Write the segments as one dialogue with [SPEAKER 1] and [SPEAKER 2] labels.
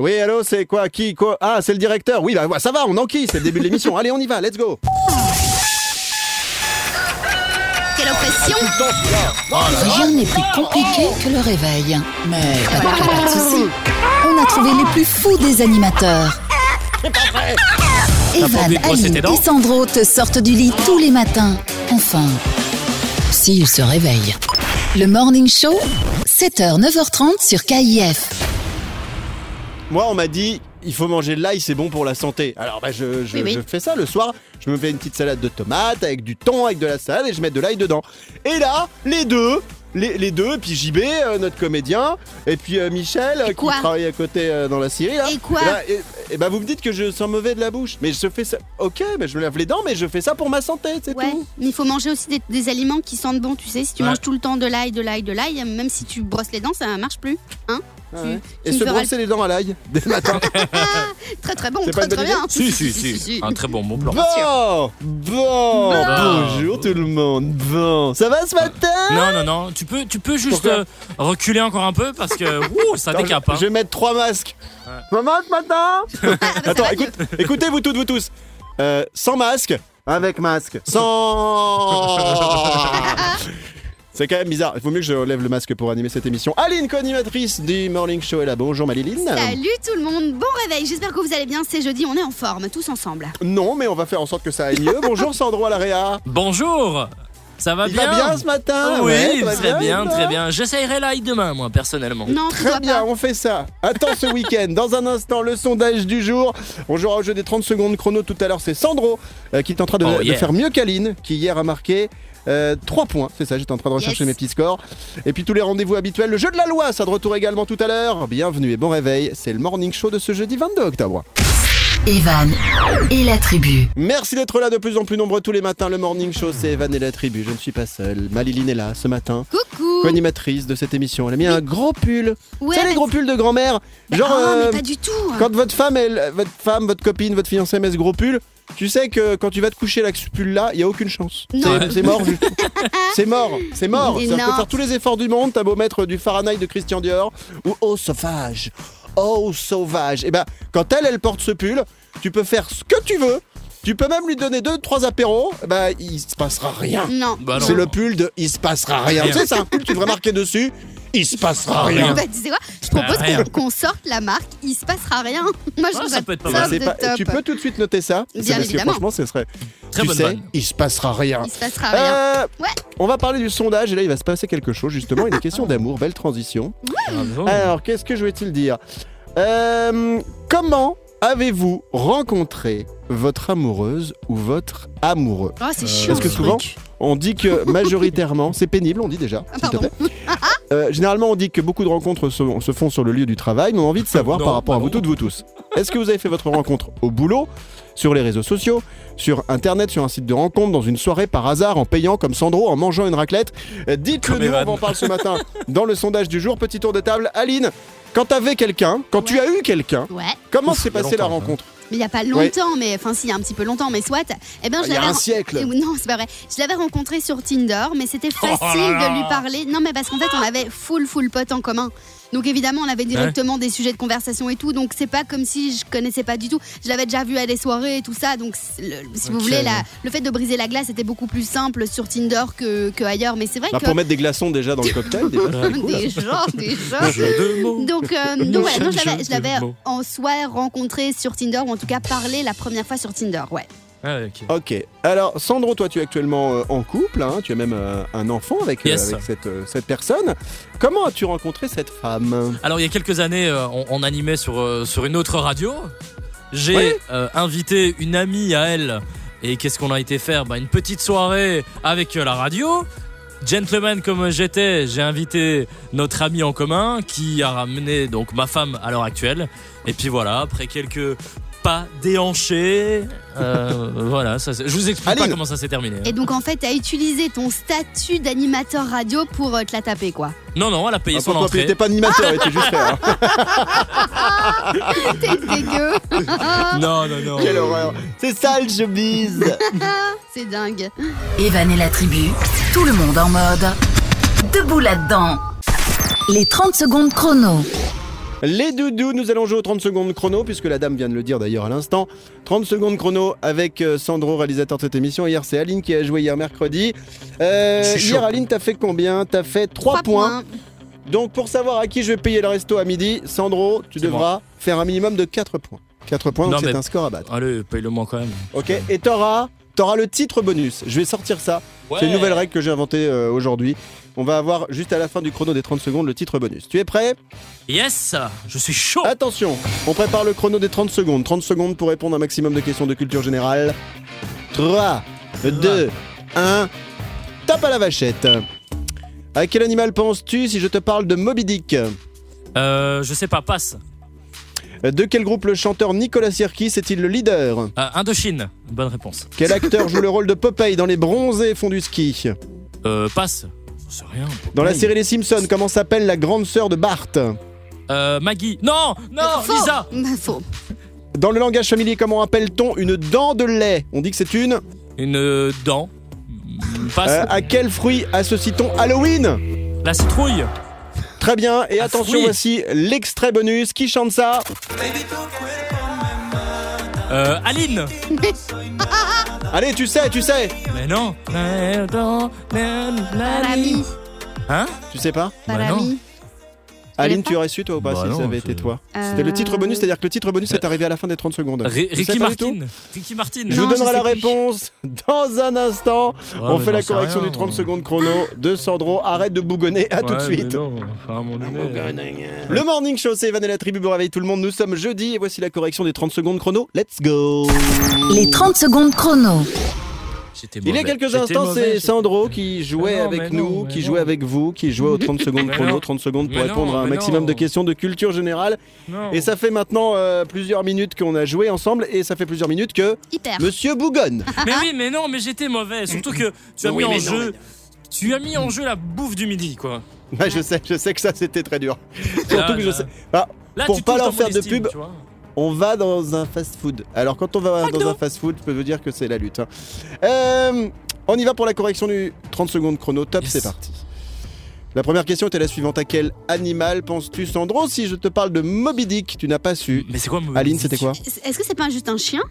[SPEAKER 1] Oui, allô, c'est quoi Qui quoi? Ah, c'est le directeur. Oui, bah ça va, on enquille, c'est le début de l'émission. Allez, on y va, let's go.
[SPEAKER 2] Quelle oppression
[SPEAKER 3] Rien n'est plus compliqué que le réveil. Mais pas, de soucis. On a trouvé les plus fous des animateurs. Evan, Aline et Sandro te sortent du lit tous les matins. Enfin, s'ils se réveillent. Le Morning Show, 7h, 9h30 sur KIF.
[SPEAKER 1] Moi, on m'a dit, il faut manger de l'ail, c'est bon pour la santé. Alors, bah, je, je-
[SPEAKER 2] Oui, oui.
[SPEAKER 1] je fais ça le soir. Je me fais une petite salade de tomates avec du thon, avec de la salade et je mets de l'ail dedans. Et là, les deux, les, les deux, puis JB, euh, notre comédien, et puis euh, Michel, euh, qui travaille à côté dans la Syrie. Là.
[SPEAKER 2] Et quoi
[SPEAKER 1] Et, là, et- et bah, vous me dites que je sens mauvais de la bouche. Mais je fais ça. Ok, mais je me lave les dents, mais je fais ça pour ma santé, c'est
[SPEAKER 2] Ouais,
[SPEAKER 1] tout.
[SPEAKER 2] mais il faut manger aussi des, des aliments qui sentent bon, tu sais. Si tu
[SPEAKER 4] Ouais.
[SPEAKER 2] manges tout le temps de l'ail, de l'ail, de l'ail, même si tu brosses les dents, ça marche plus. Hein?
[SPEAKER 1] Ouais.
[SPEAKER 2] tu
[SPEAKER 1] Et se
[SPEAKER 2] feras
[SPEAKER 1] brosser les dents à l'ail dès le matin.
[SPEAKER 2] Très très bon,
[SPEAKER 1] pas
[SPEAKER 2] très très bien.
[SPEAKER 4] Si, si, si. Un très bon bon plan.
[SPEAKER 1] Bon, bon, bonjour tout le monde. Bon, ça va ce matin?
[SPEAKER 4] Non, non, non. Tu peux, tu peux juste euh, reculer encore un peu parce que ouh, ça décape.
[SPEAKER 1] je,
[SPEAKER 4] hein.
[SPEAKER 1] je vais mettre trois masques. Maman, ce matin Attends, écoute, écoutez vous toutes, vous tous. Euh, sans masque, avec masque, sans. C'est quand même bizarre. Il vaut mieux que je lève le masque pour animer cette émission. Aline, co-animatrice du Morning Show, est là. Bonjour Maliline.
[SPEAKER 2] Salut tout le monde, bon réveil, j'espère que vous allez bien, c'est jeudi, on est en forme, tous ensemble.
[SPEAKER 1] Non, mais on va faire en sorte que ça aille mieux. Bonjour Sandro à la Réa.
[SPEAKER 4] Bonjour. Ça va
[SPEAKER 1] Il
[SPEAKER 4] bien
[SPEAKER 1] va bien ce matin?
[SPEAKER 4] Oui,
[SPEAKER 1] Ouais,
[SPEAKER 4] très bien, très bien. J'essayerai l'ail demain, moi, personnellement.
[SPEAKER 2] Non,
[SPEAKER 1] Très bien,
[SPEAKER 2] pas.
[SPEAKER 1] on fait ça. Attends ce week-end. Dans un instant, le sondage du jour. On jouera au jeu des 30 secondes chrono tout à l'heure. C'est Sandro euh, qui est en train de,
[SPEAKER 4] Oh,
[SPEAKER 1] de faire mieux qu'Aline, qui hier a marqué 3 points. C'est ça, j'étais en train de rechercher
[SPEAKER 2] Yes.
[SPEAKER 1] mes petits scores. Et puis tous les rendez-vous habituels. Le jeu de la loi, ça de retour également tout à l'heure. Bienvenue et bon réveil. C'est le morning show de ce jeudi 22 octobre.
[SPEAKER 3] Evan et la tribu.
[SPEAKER 1] Merci d'être là de plus en plus nombreux tous les matins. Le morning show, c'est Evan et la tribu. Je ne suis pas seul. Maliline est là ce matin.
[SPEAKER 2] Coucou
[SPEAKER 1] Co-animatrice de cette émission. Elle a mis un gros pull.
[SPEAKER 2] Ouais,
[SPEAKER 1] sais, les gros pulls de grand-mère. Genre.
[SPEAKER 2] oh,
[SPEAKER 1] euh,
[SPEAKER 2] mais pas du tout
[SPEAKER 1] Quand votre femme, elle, votre femme, votre copine, votre fiancée met ce gros pull, tu sais que quand tu vas te coucher avec ce pull-là, il y a aucune chance.
[SPEAKER 2] Non.
[SPEAKER 1] C'est- mort. c'est mort. C'est mort. Peut
[SPEAKER 2] non.
[SPEAKER 1] faire tous les efforts du monde. T'as beau mettre du Fahrenheit de Christian Dior ou Oh sauvage, Oh sauvage. Et ben, quand elle, elle porte ce pull, tu peux faire ce que tu veux. Tu peux même lui donner deux, trois apéros. Bah, il se passera rien.
[SPEAKER 2] Non.
[SPEAKER 4] Bah non.
[SPEAKER 1] C'est le pull de il se passera rien.
[SPEAKER 4] Rien.
[SPEAKER 1] Tu sais, c'est un pull, tu devrais marquer dessus. Il se passera rien.
[SPEAKER 2] Bah, tu sais quoi? Je propose qu'on qu'on sorte la marque, il se passera rien. Moi je trouve
[SPEAKER 4] ça peut être pas
[SPEAKER 2] top
[SPEAKER 4] mal.
[SPEAKER 1] C'est
[SPEAKER 2] de
[SPEAKER 1] pas-
[SPEAKER 2] top.
[SPEAKER 1] tu peux tout de suite noter ça.
[SPEAKER 2] Bien
[SPEAKER 1] C'est parce que
[SPEAKER 2] évidemment.
[SPEAKER 1] franchement, ce serait.
[SPEAKER 4] Très
[SPEAKER 1] tu
[SPEAKER 4] bonne
[SPEAKER 1] sais,
[SPEAKER 4] vanne.
[SPEAKER 1] il se passera rien.
[SPEAKER 2] Il se passera rien.
[SPEAKER 1] Euh,
[SPEAKER 2] Ouais.
[SPEAKER 1] On va parler du sondage et là il va se passer quelque chose justement. Il est question d'amour, belle transition.
[SPEAKER 4] Bravo.
[SPEAKER 1] Alors qu'est-ce que je vais-t-il dire? Euh, Comment avez-vous rencontré votre amoureuse ou votre amoureux?
[SPEAKER 2] Oh, c'est
[SPEAKER 4] Euh,
[SPEAKER 2] chiant.
[SPEAKER 1] parce que
[SPEAKER 2] ce
[SPEAKER 1] souvent,
[SPEAKER 2] truc.
[SPEAKER 1] On dit que majoritairement, c'est pénible, on dit déjà.
[SPEAKER 2] Ah,
[SPEAKER 1] s'il te
[SPEAKER 2] pardon.
[SPEAKER 1] plaît. Euh, généralement, on dit que beaucoup de rencontres se, se font sur le lieu du travail, mais on a envie de savoir
[SPEAKER 4] Non,
[SPEAKER 1] par rapport à vous toutes, vous tous. Est-ce que vous avez fait votre rencontre au boulot, sur les réseaux sociaux, sur Internet, sur un site de rencontre, dans une soirée par hasard, en payant comme Sandro, en mangeant une raclette? Euh, Dites-le nous, on en parle ce matin dans le sondage du jour. Petit tour de table. Aline, quand t'avais quelqu'un, quand tu as eu quelqu'un,
[SPEAKER 2] Ouais.
[SPEAKER 1] comment s'est passée la
[SPEAKER 4] ça.
[SPEAKER 2] Mais il n'y a pas longtemps, mais enfin, si, il y a un petit peu longtemps, mais soit. Eh bien, je
[SPEAKER 1] Il y a
[SPEAKER 2] l'avais
[SPEAKER 1] un
[SPEAKER 2] ren-
[SPEAKER 1] siècle.
[SPEAKER 2] Non, c'est pas vrai. Je l'avais rencontré sur Tinder, mais c'était
[SPEAKER 4] Oh là
[SPEAKER 2] facile
[SPEAKER 4] là.
[SPEAKER 2] de lui parler. Non, mais parce qu'en fait, on avait full, full potes en commun. Donc évidemment, on avait directement des sujets de conversation et tout. Donc c'est pas comme si je connaissais pas du tout. Je l'avais déjà vu à des soirées et tout ça. Donc le- si vous voulez, la- le fait de briser la glace était beaucoup plus simple sur Tinder que, que ailleurs. Mais c'est vrai
[SPEAKER 1] Bah,
[SPEAKER 2] que
[SPEAKER 1] Pour mettre des glaçons déjà dans le cocktail, déjà, c'est cool.
[SPEAKER 2] déjà, déjà.
[SPEAKER 4] Jeu de mots.
[SPEAKER 2] Donc, euh, donc ouais, je l'avais- en soi rencontré sur Tinder, ou en tout cas parlé la première fois sur Tinder, ouais.
[SPEAKER 4] Ah, ok.
[SPEAKER 1] Ok. Alors, Sandro, toi, tu es actuellement euh, en couple. hein, tu as même euh, un enfant avec, euh,
[SPEAKER 4] Yes.
[SPEAKER 1] avec cette, cette personne. Comment as-tu rencontré cette femme?
[SPEAKER 4] Alors il y a quelques années, on, on animait sur, sur une autre radio. J'ai
[SPEAKER 1] Ouais.
[SPEAKER 4] invité une amie à elle. Et qu'est-ce qu'on a été faire? Bah, Une petite soirée avec la radio. Gentleman comme j'étais, j'ai invité notre ami en commun qui a ramené donc ma femme à l'heure actuelle. Et puis voilà, après quelques pas déhanchés, euh, voilà, ça, c'est- je vous explique pas comment ça s'est terminé. hein.
[SPEAKER 2] Et donc en fait, t'as utilisé ton statut d'animateur radio pour euh, te la taper, quoi.
[SPEAKER 4] Non, non, elle a payé
[SPEAKER 1] Ah,
[SPEAKER 4] son entrée.
[SPEAKER 1] n'étais pas animateur, il était juste là.
[SPEAKER 2] T'es dégueu
[SPEAKER 4] Non, non, non.
[SPEAKER 1] Quelle horreur. C'est ça le showbiz.
[SPEAKER 2] C'est dingue.
[SPEAKER 3] Evan et la tribu, tout le monde en mode debout là-dedans. Les 30 secondes chrono.
[SPEAKER 1] Les doudous, nous allons jouer aux 30 secondes chrono, puisque la dame vient de le dire d'ailleurs à l'instant. 30 secondes chrono avec euh, Sandro, réalisateur de cette émission. Hier, c'est Aline qui a joué hier mercredi. Euh,
[SPEAKER 4] chaud.
[SPEAKER 1] hier, Aline, t'as fait combien? T'as fait 3,
[SPEAKER 2] Trois
[SPEAKER 1] points. Donc, pour savoir à qui je vais payer le resto à midi, Sandro, tu devras faire un minimum de 4 points. 4 points, donc c'est un score à battre.
[SPEAKER 4] Allez, paye-le moi quand même.
[SPEAKER 1] Ok, et t'auras, t'auras le titre bonus. Je vais sortir ça. C'est une nouvelle règle que j'ai inventée euh, aujourd'hui. On va avoir juste à la fin du chrono des 30 secondes le titre bonus. Tu es prêt?
[SPEAKER 4] Yes Je suis chaud
[SPEAKER 1] Attention, on prépare le chrono des 30 secondes. 30 secondes pour répondre à un maximum de questions de culture générale. 3, 2, 1, tape à la vachette. À quel animal penses-tu si je te parle de Moby Dick?
[SPEAKER 4] Euh, je sais pas, passe.
[SPEAKER 1] De quel groupe le chanteur Nicolas Sirkis est-il le leader?
[SPEAKER 4] Euh, Indochine, bonne réponse.
[SPEAKER 1] Quel acteur joue le rôle de Popeye dans Les Bronzés font du ski?
[SPEAKER 4] Euh, passe. Sais rien.
[SPEAKER 1] Dans la série Les Simpsons, comment s'appelle la grande sœur de Bart?
[SPEAKER 4] Euh, Maggie. Non Non
[SPEAKER 2] Faux.
[SPEAKER 4] Lisa
[SPEAKER 2] Faux.
[SPEAKER 1] Dans le langage familier, comment appelle-t-on une dent de lait? On dit que c'est une.
[SPEAKER 4] Une euh, dent. Passe.
[SPEAKER 1] Euh, à quel fruit associe-t-on Halloween?
[SPEAKER 4] La citrouille.
[SPEAKER 1] Très bien, et attention,
[SPEAKER 4] fruit.
[SPEAKER 1] voici l'extrait bonus. Qui chante ça?
[SPEAKER 4] Euh, Aline.
[SPEAKER 1] Allez, tu sais, tu sais
[SPEAKER 4] Mais non.
[SPEAKER 2] Parami.
[SPEAKER 4] Hein?
[SPEAKER 1] Tu sais pas?
[SPEAKER 4] Bah
[SPEAKER 2] Parami.
[SPEAKER 1] Aline, tu aurais su toi ou pas
[SPEAKER 4] Bah
[SPEAKER 1] si
[SPEAKER 4] non,
[SPEAKER 1] ça avait été toi
[SPEAKER 2] Euh,
[SPEAKER 1] C'était le titre bonus, c'est-à-dire que le titre bonus est arrivé à la fin des 30 secondes.
[SPEAKER 4] Ricky Martin. Ricky Martin.
[SPEAKER 1] Je vous donnerai
[SPEAKER 2] je
[SPEAKER 1] la
[SPEAKER 2] plus.
[SPEAKER 1] réponse dans un instant.
[SPEAKER 4] Ouais,
[SPEAKER 1] On fait la correction
[SPEAKER 4] rien.
[SPEAKER 1] du 30 secondes chrono de Sandro. Arrête de bougonner, à tout de suite.
[SPEAKER 4] non, enfin, à un moment donné,
[SPEAKER 1] Le morning show, c'est Evan et la tribu pour réveiller tout le monde. Nous sommes jeudi et voici la correction des 30 secondes chrono. Let's go
[SPEAKER 3] Les 30 secondes chrono.
[SPEAKER 1] Il y a quelques instants, c'est Sandro qui jouait
[SPEAKER 4] non,
[SPEAKER 1] avec nous,
[SPEAKER 4] non,
[SPEAKER 1] qui jouait
[SPEAKER 4] non.
[SPEAKER 1] avec vous, qui jouait aux 30 secondes chrono,
[SPEAKER 4] non.
[SPEAKER 1] 30 secondes pour
[SPEAKER 4] Mais
[SPEAKER 1] répondre
[SPEAKER 4] non,
[SPEAKER 1] à un maximum
[SPEAKER 4] non.
[SPEAKER 1] de questions de culture générale.
[SPEAKER 4] Non.
[SPEAKER 1] Et ça fait maintenant euh, plusieurs minutes qu'on a joué ensemble et ça fait plusieurs minutes que
[SPEAKER 2] Hyper.
[SPEAKER 1] Monsieur bougonne.
[SPEAKER 4] Mais oui, mais non, mais j'étais mauvais. Surtout que tu as
[SPEAKER 1] Oui,
[SPEAKER 4] mis en
[SPEAKER 1] non,
[SPEAKER 4] jeu. Tu as mis en jeu la bouffe du midi, quoi.
[SPEAKER 1] Ouais, je sais, je sais que ça c'était très dur.
[SPEAKER 4] Là,
[SPEAKER 1] Surtout que je sais. Bah,
[SPEAKER 4] Là,
[SPEAKER 1] Pour pas leur faire de pub. On va dans un fast-food. Alors quand on va
[SPEAKER 4] McDo.
[SPEAKER 1] dans un fast-food, je peux vous dire que c'est la lutte. hein. Euh, on y va pour la correction du 30 secondes chrono. Top,
[SPEAKER 4] Yes.
[SPEAKER 1] c'est parti. La première question était la suivante. À quel animal penses-tu, Sandro Si je te parle de Moby Dick, tu n'as pas su.
[SPEAKER 4] Mais c'est quoi Moby
[SPEAKER 1] Aline,
[SPEAKER 4] Dick
[SPEAKER 1] c'était quoi
[SPEAKER 2] Est-ce que c'est pas juste un chien?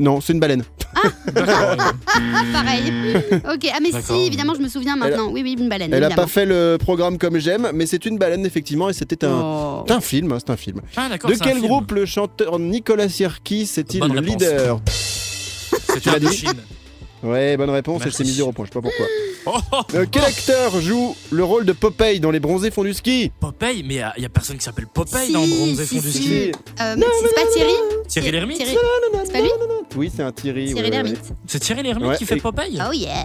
[SPEAKER 1] Non, c'est une baleine.
[SPEAKER 2] Ah, pareil. ok. Ah, mais
[SPEAKER 4] D'accord.
[SPEAKER 2] si, évidemment, je me souviens maintenant. Oui, oui, une baleine.
[SPEAKER 1] Elle a
[SPEAKER 2] évidemment.
[SPEAKER 1] pas fait le programme comme j'aime, mais c'est une baleine effectivement et c'était un,
[SPEAKER 2] Oh.
[SPEAKER 1] c'est un film. hein, c'est un film.
[SPEAKER 4] Ah, d'accord.
[SPEAKER 1] De
[SPEAKER 4] c'est un
[SPEAKER 1] quel
[SPEAKER 4] film.
[SPEAKER 1] groupe le chanteur Nicolas Sirkis est-il
[SPEAKER 4] Bonne
[SPEAKER 1] le
[SPEAKER 4] réponse.
[SPEAKER 1] leader?
[SPEAKER 4] C'est
[SPEAKER 1] Tu l'as
[SPEAKER 4] une
[SPEAKER 1] dit. Ouais, bonne réponse. Elle
[SPEAKER 4] Merci.
[SPEAKER 1] s'est mise zéro point. Je sais pas pourquoi. Euh, quel acteur joue le rôle de Popeye dans Les Bronzés font du ski?
[SPEAKER 4] Popeye, mais il y, a personne qui s'appelle Popeye
[SPEAKER 2] Si,
[SPEAKER 4] dans Bronze et
[SPEAKER 2] si,
[SPEAKER 4] fond du
[SPEAKER 2] si.
[SPEAKER 4] ski.
[SPEAKER 2] Euh, mais c'est pas Thierry
[SPEAKER 4] Thierry Lhermitte
[SPEAKER 2] Thierry- C'est pas lui
[SPEAKER 1] Oui, c'est un Thierry.
[SPEAKER 2] Thierry
[SPEAKER 1] ouais, ouais,
[SPEAKER 2] Lhermitte.
[SPEAKER 4] C'est Thierry Lhermitte
[SPEAKER 1] Ouais,
[SPEAKER 4] qui fait
[SPEAKER 1] et-
[SPEAKER 4] Popeye
[SPEAKER 2] Oh yeah.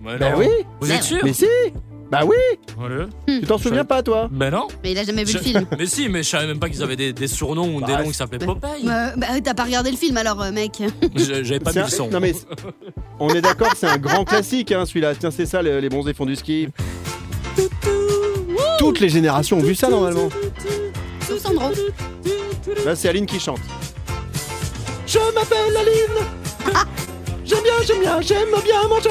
[SPEAKER 1] Bah
[SPEAKER 4] non.
[SPEAKER 1] oui.
[SPEAKER 4] Vous êtes sûr?
[SPEAKER 1] Mais si. Bah oui.
[SPEAKER 4] Voilà.
[SPEAKER 1] Tu t'en souviens pas toi
[SPEAKER 4] Ben non.
[SPEAKER 2] Mais il a jamais vu le film.
[SPEAKER 4] Mais si, mais je savais même pas qu'ils avaient des, des surnoms ou des
[SPEAKER 1] Bah,
[SPEAKER 4] noms qui s'appelaient Popeye.
[SPEAKER 2] Euh, bah, t'as pas regardé le film alors, euh, mec.
[SPEAKER 4] Je- J'avais pas
[SPEAKER 1] C'est
[SPEAKER 4] mis
[SPEAKER 1] un-
[SPEAKER 4] le son.
[SPEAKER 1] Non mais on est d'accord, c'est un grand classique hein, celui-là. Tiens, c'est ça le- les Bronzés font du ski. Toutes les générations ont vu ça normalement.
[SPEAKER 2] Sous Sandro.
[SPEAKER 1] Là, c'est Aline qui chante. Je m'appelle Aline. J'aime bien, j'aime bien, j'aime bien manger.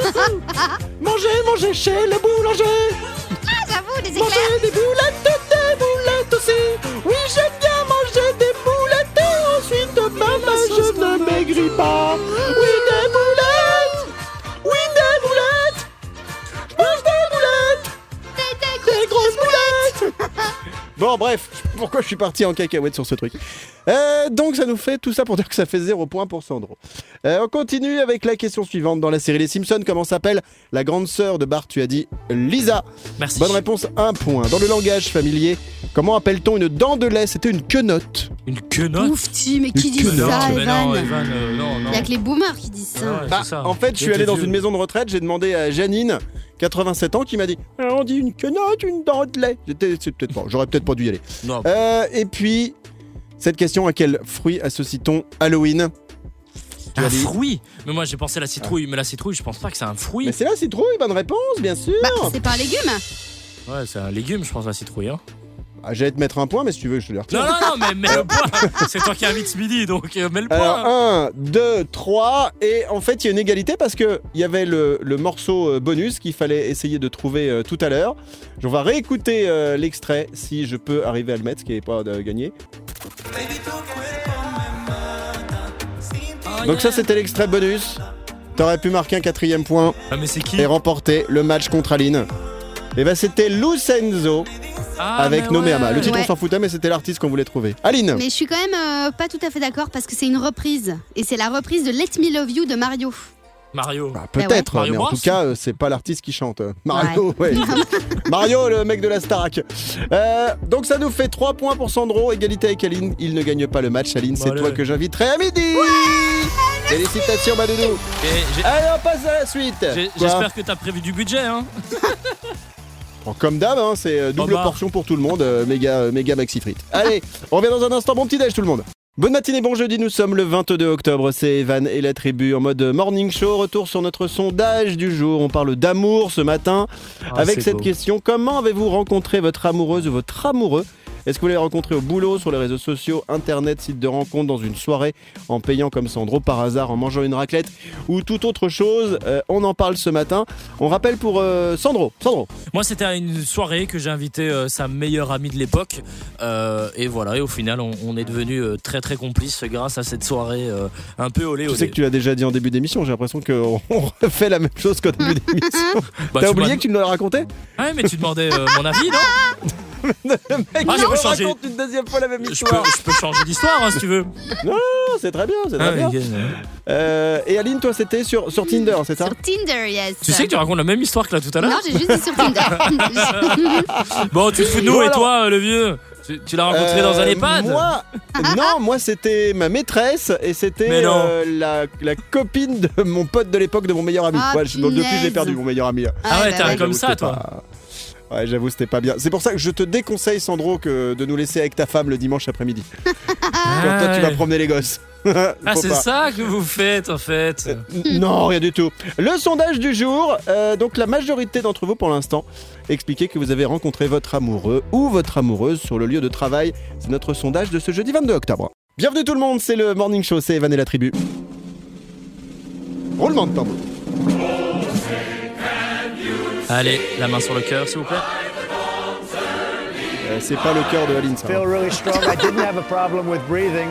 [SPEAKER 1] manger, manger chez le boulanger.
[SPEAKER 2] Ah, j'avoue, des
[SPEAKER 1] Manger
[SPEAKER 2] éclairs.
[SPEAKER 1] des boulettes, des boulettes aussi. Oui, j'aime bien manger des boulettes. Et ensuite, maman, je ne maigris pas. Oui, des boulettes. Oui, des boulettes. Je mange des boulettes. Des grosses boulettes. Bon, bref, pourquoi je suis parti en cacahuète sur ce truc? Euh, Donc, ça nous fait tout ça pour dire que ça fait 0 point pour Sandro. Euh, on continue avec la question suivante. Dans la série Les Simpsons, comment s'appelle la grande sœur de Bart? Tu as dit Lisa.
[SPEAKER 4] Merci.
[SPEAKER 1] Bonne réponse, un point. Dans le langage familier, comment appelle-t-on une dent de lait? C'était une quenotte.
[SPEAKER 4] Une quenotte?
[SPEAKER 2] Ouf, tu, mais qui dit ça,
[SPEAKER 4] non,
[SPEAKER 2] Evan
[SPEAKER 4] euh, non, non.
[SPEAKER 2] Il y a que les boomers qui disent ça.
[SPEAKER 4] Ouais,
[SPEAKER 1] Bah,
[SPEAKER 4] ça.
[SPEAKER 1] en fait, je suis allé dans une maison de retraite, j'ai demandé à Janine, 87 ans, qui m'a dit Ah, On dit une quenotte, une dent de lait. J'étais, c'est peut-être pas, j'aurais peut-être pas dû y aller.
[SPEAKER 4] Non.
[SPEAKER 1] Euh, et puis, cette question à quel fruit associe-t-on Halloween Tu
[SPEAKER 4] Un
[SPEAKER 1] dit
[SPEAKER 4] fruit Mais moi j'ai pensé à la citrouille, mais la citrouille je pense pas que c'est un fruit.
[SPEAKER 1] Mais c'est la citrouille, bonne réponse, bien sûr.
[SPEAKER 2] Bah, c'est pas un légume
[SPEAKER 4] Ouais, c'est un légume je pense la citrouille. Hein.
[SPEAKER 1] Ah, J'allais te mettre un point, mais si tu veux, je te le retire.
[SPEAKER 4] Non, non, non, mais mets le point. C'est toi qui invites ce midi, donc euh, mets le
[SPEAKER 1] Alors,
[SPEAKER 4] point.
[SPEAKER 1] 1, 2, 3, et en fait, il y a une égalité parce que il y avait le, le morceau euh, bonus qu'il fallait essayer de trouver euh, tout à l'heure. On va réécouter euh, l'extrait si je peux arriver à le mettre, ce qui n'est pas euh, gagné. Donc, ça, c'était l'extrait bonus. T'aurais pu marquer un quatrième point
[SPEAKER 4] Ah, mais c'est qui
[SPEAKER 1] et remporter le match contre Aline. Et ben, c'était Lucenzo
[SPEAKER 4] Ah,
[SPEAKER 1] avec Noméama.
[SPEAKER 4] ouais.
[SPEAKER 1] Le titre,
[SPEAKER 2] Ouais.
[SPEAKER 1] on s'en foutait, mais c'était l'artiste qu'on voulait trouver. Aline
[SPEAKER 2] Mais je suis quand même euh, pas tout à fait d'accord parce que c'est une reprise. Et c'est la reprise de Let Me Love You de Mario.
[SPEAKER 4] Mario.
[SPEAKER 1] Bah, Peut-être,
[SPEAKER 4] Mario
[SPEAKER 1] mais en
[SPEAKER 4] Bros.
[SPEAKER 1] tout cas, euh, c'est pas l'artiste qui chante. Mario, ouais. Mario, le mec de la Starac. Euh, donc ça nous fait 3 points pour Sandro, égalité avec Aline. Il ne gagne pas le match. Aline, c'est toi que j'inviterai à midi. Félicitations, Madoudou.
[SPEAKER 4] Et j'ai-
[SPEAKER 1] Allez, on passe à la suite.
[SPEAKER 4] J'espère que t'as prévu du budget, hein.
[SPEAKER 1] Bon, Comme d'hab, hein, c'est euh, double portion pour tout le monde. euh, méga, euh, méga maxi frites. Allez, on revient dans un instant. Bon petit déj, tout le monde. Bonne matinée, bon jeudi, nous sommes le 22 octobre, c'est Evan et la tribu en mode morning show, retour sur notre sondage du jour, on parle d'amour ce matin, avec
[SPEAKER 4] c'est
[SPEAKER 1] cette
[SPEAKER 4] beau.
[SPEAKER 1] question, comment avez-vous rencontré votre amoureuse ou votre amoureux Est-ce que vous l'avez rencontré au boulot, sur les réseaux sociaux, internet, site de rencontre, dans une soirée, en payant comme Sandro par hasard, en mangeant une raclette ou toute autre chose Euh, On en parle ce matin. On rappelle pour euh, Sandro. Sandro,
[SPEAKER 4] Moi, c'était à une soirée que j'ai invité euh, sa meilleure amie de l'époque. Et voilà, et au final, on, on est devenus euh, très très complices grâce à cette soirée un peu olé
[SPEAKER 1] je
[SPEAKER 4] olé.
[SPEAKER 1] sais que tu l'as déjà dit en début d'émission, j'ai l'impression qu'on on refait la même chose qu'au début d'émission.
[SPEAKER 4] Bah,
[SPEAKER 1] T'as
[SPEAKER 4] tu
[SPEAKER 1] oublié que tu me l'as raconté?
[SPEAKER 4] Ouais, mais tu demandais mon avis, non?
[SPEAKER 1] Le mec,
[SPEAKER 4] Ah, je peux
[SPEAKER 1] me
[SPEAKER 4] changer.
[SPEAKER 1] raconte une deuxième fois la même
[SPEAKER 4] je peux,
[SPEAKER 1] histoire.
[SPEAKER 4] je peux changer d'histoire hein, si tu veux.
[SPEAKER 1] Non, c'est très bien, c'est très
[SPEAKER 4] Ah,
[SPEAKER 1] bien.
[SPEAKER 4] euh,
[SPEAKER 1] et Aline, toi, c'était sur, sur Tinder, c'est ça?
[SPEAKER 2] Sur Tinder, yes.
[SPEAKER 4] Tu sais que tu racontes la même histoire que là tout à
[SPEAKER 2] Non,
[SPEAKER 4] l'heure
[SPEAKER 2] j'ai juste dit sur Tinder.
[SPEAKER 4] Bon, tu te fous de nous
[SPEAKER 1] Bon,
[SPEAKER 4] et
[SPEAKER 1] alors-
[SPEAKER 4] toi, euh, le vieux? Tu, tu l'as rencontré dans un
[SPEAKER 1] Euh,
[SPEAKER 4] EHPAD?
[SPEAKER 1] Moi, non, moi c'était ma maîtresse et c'était
[SPEAKER 4] non.
[SPEAKER 1] euh, la, la copine de mon pote de l'époque de mon meilleur ami.
[SPEAKER 2] Ah,
[SPEAKER 1] Ouais, je- donc depuis,
[SPEAKER 2] punaise.
[SPEAKER 1] perdu mon meilleur ami.
[SPEAKER 4] Ah ouais,
[SPEAKER 2] bah
[SPEAKER 4] t'as
[SPEAKER 2] ouais.
[SPEAKER 4] un comme ça, toi.
[SPEAKER 1] pas- Ouais, j'avoue, c'était pas bien. C'est pour ça que je te déconseille, Sandro, que de nous laisser avec ta femme le dimanche après-midi. Comme toi, tu vas
[SPEAKER 4] ouais.
[SPEAKER 1] promener les gosses.
[SPEAKER 4] Ah, c'est ça que vous faites en fait.
[SPEAKER 1] N- Non, rien du tout. Le sondage du jour, euh, donc la majorité d'entre vous pour l'instant, expliquez que vous avez rencontré votre amoureux ou votre amoureuse sur le lieu de travail. C'est notre sondage de ce jeudi 22 octobre. Bienvenue tout le monde, c'est le Morning Show, c'est Evan et la tribu. Roulement de tambour.
[SPEAKER 4] Allez, la main sur le cœur, s'il vous plaît.
[SPEAKER 1] Euh, c'est pas le cœur de Aline, ça.
[SPEAKER 5] feel really strong. I didn't have a problem with breathing,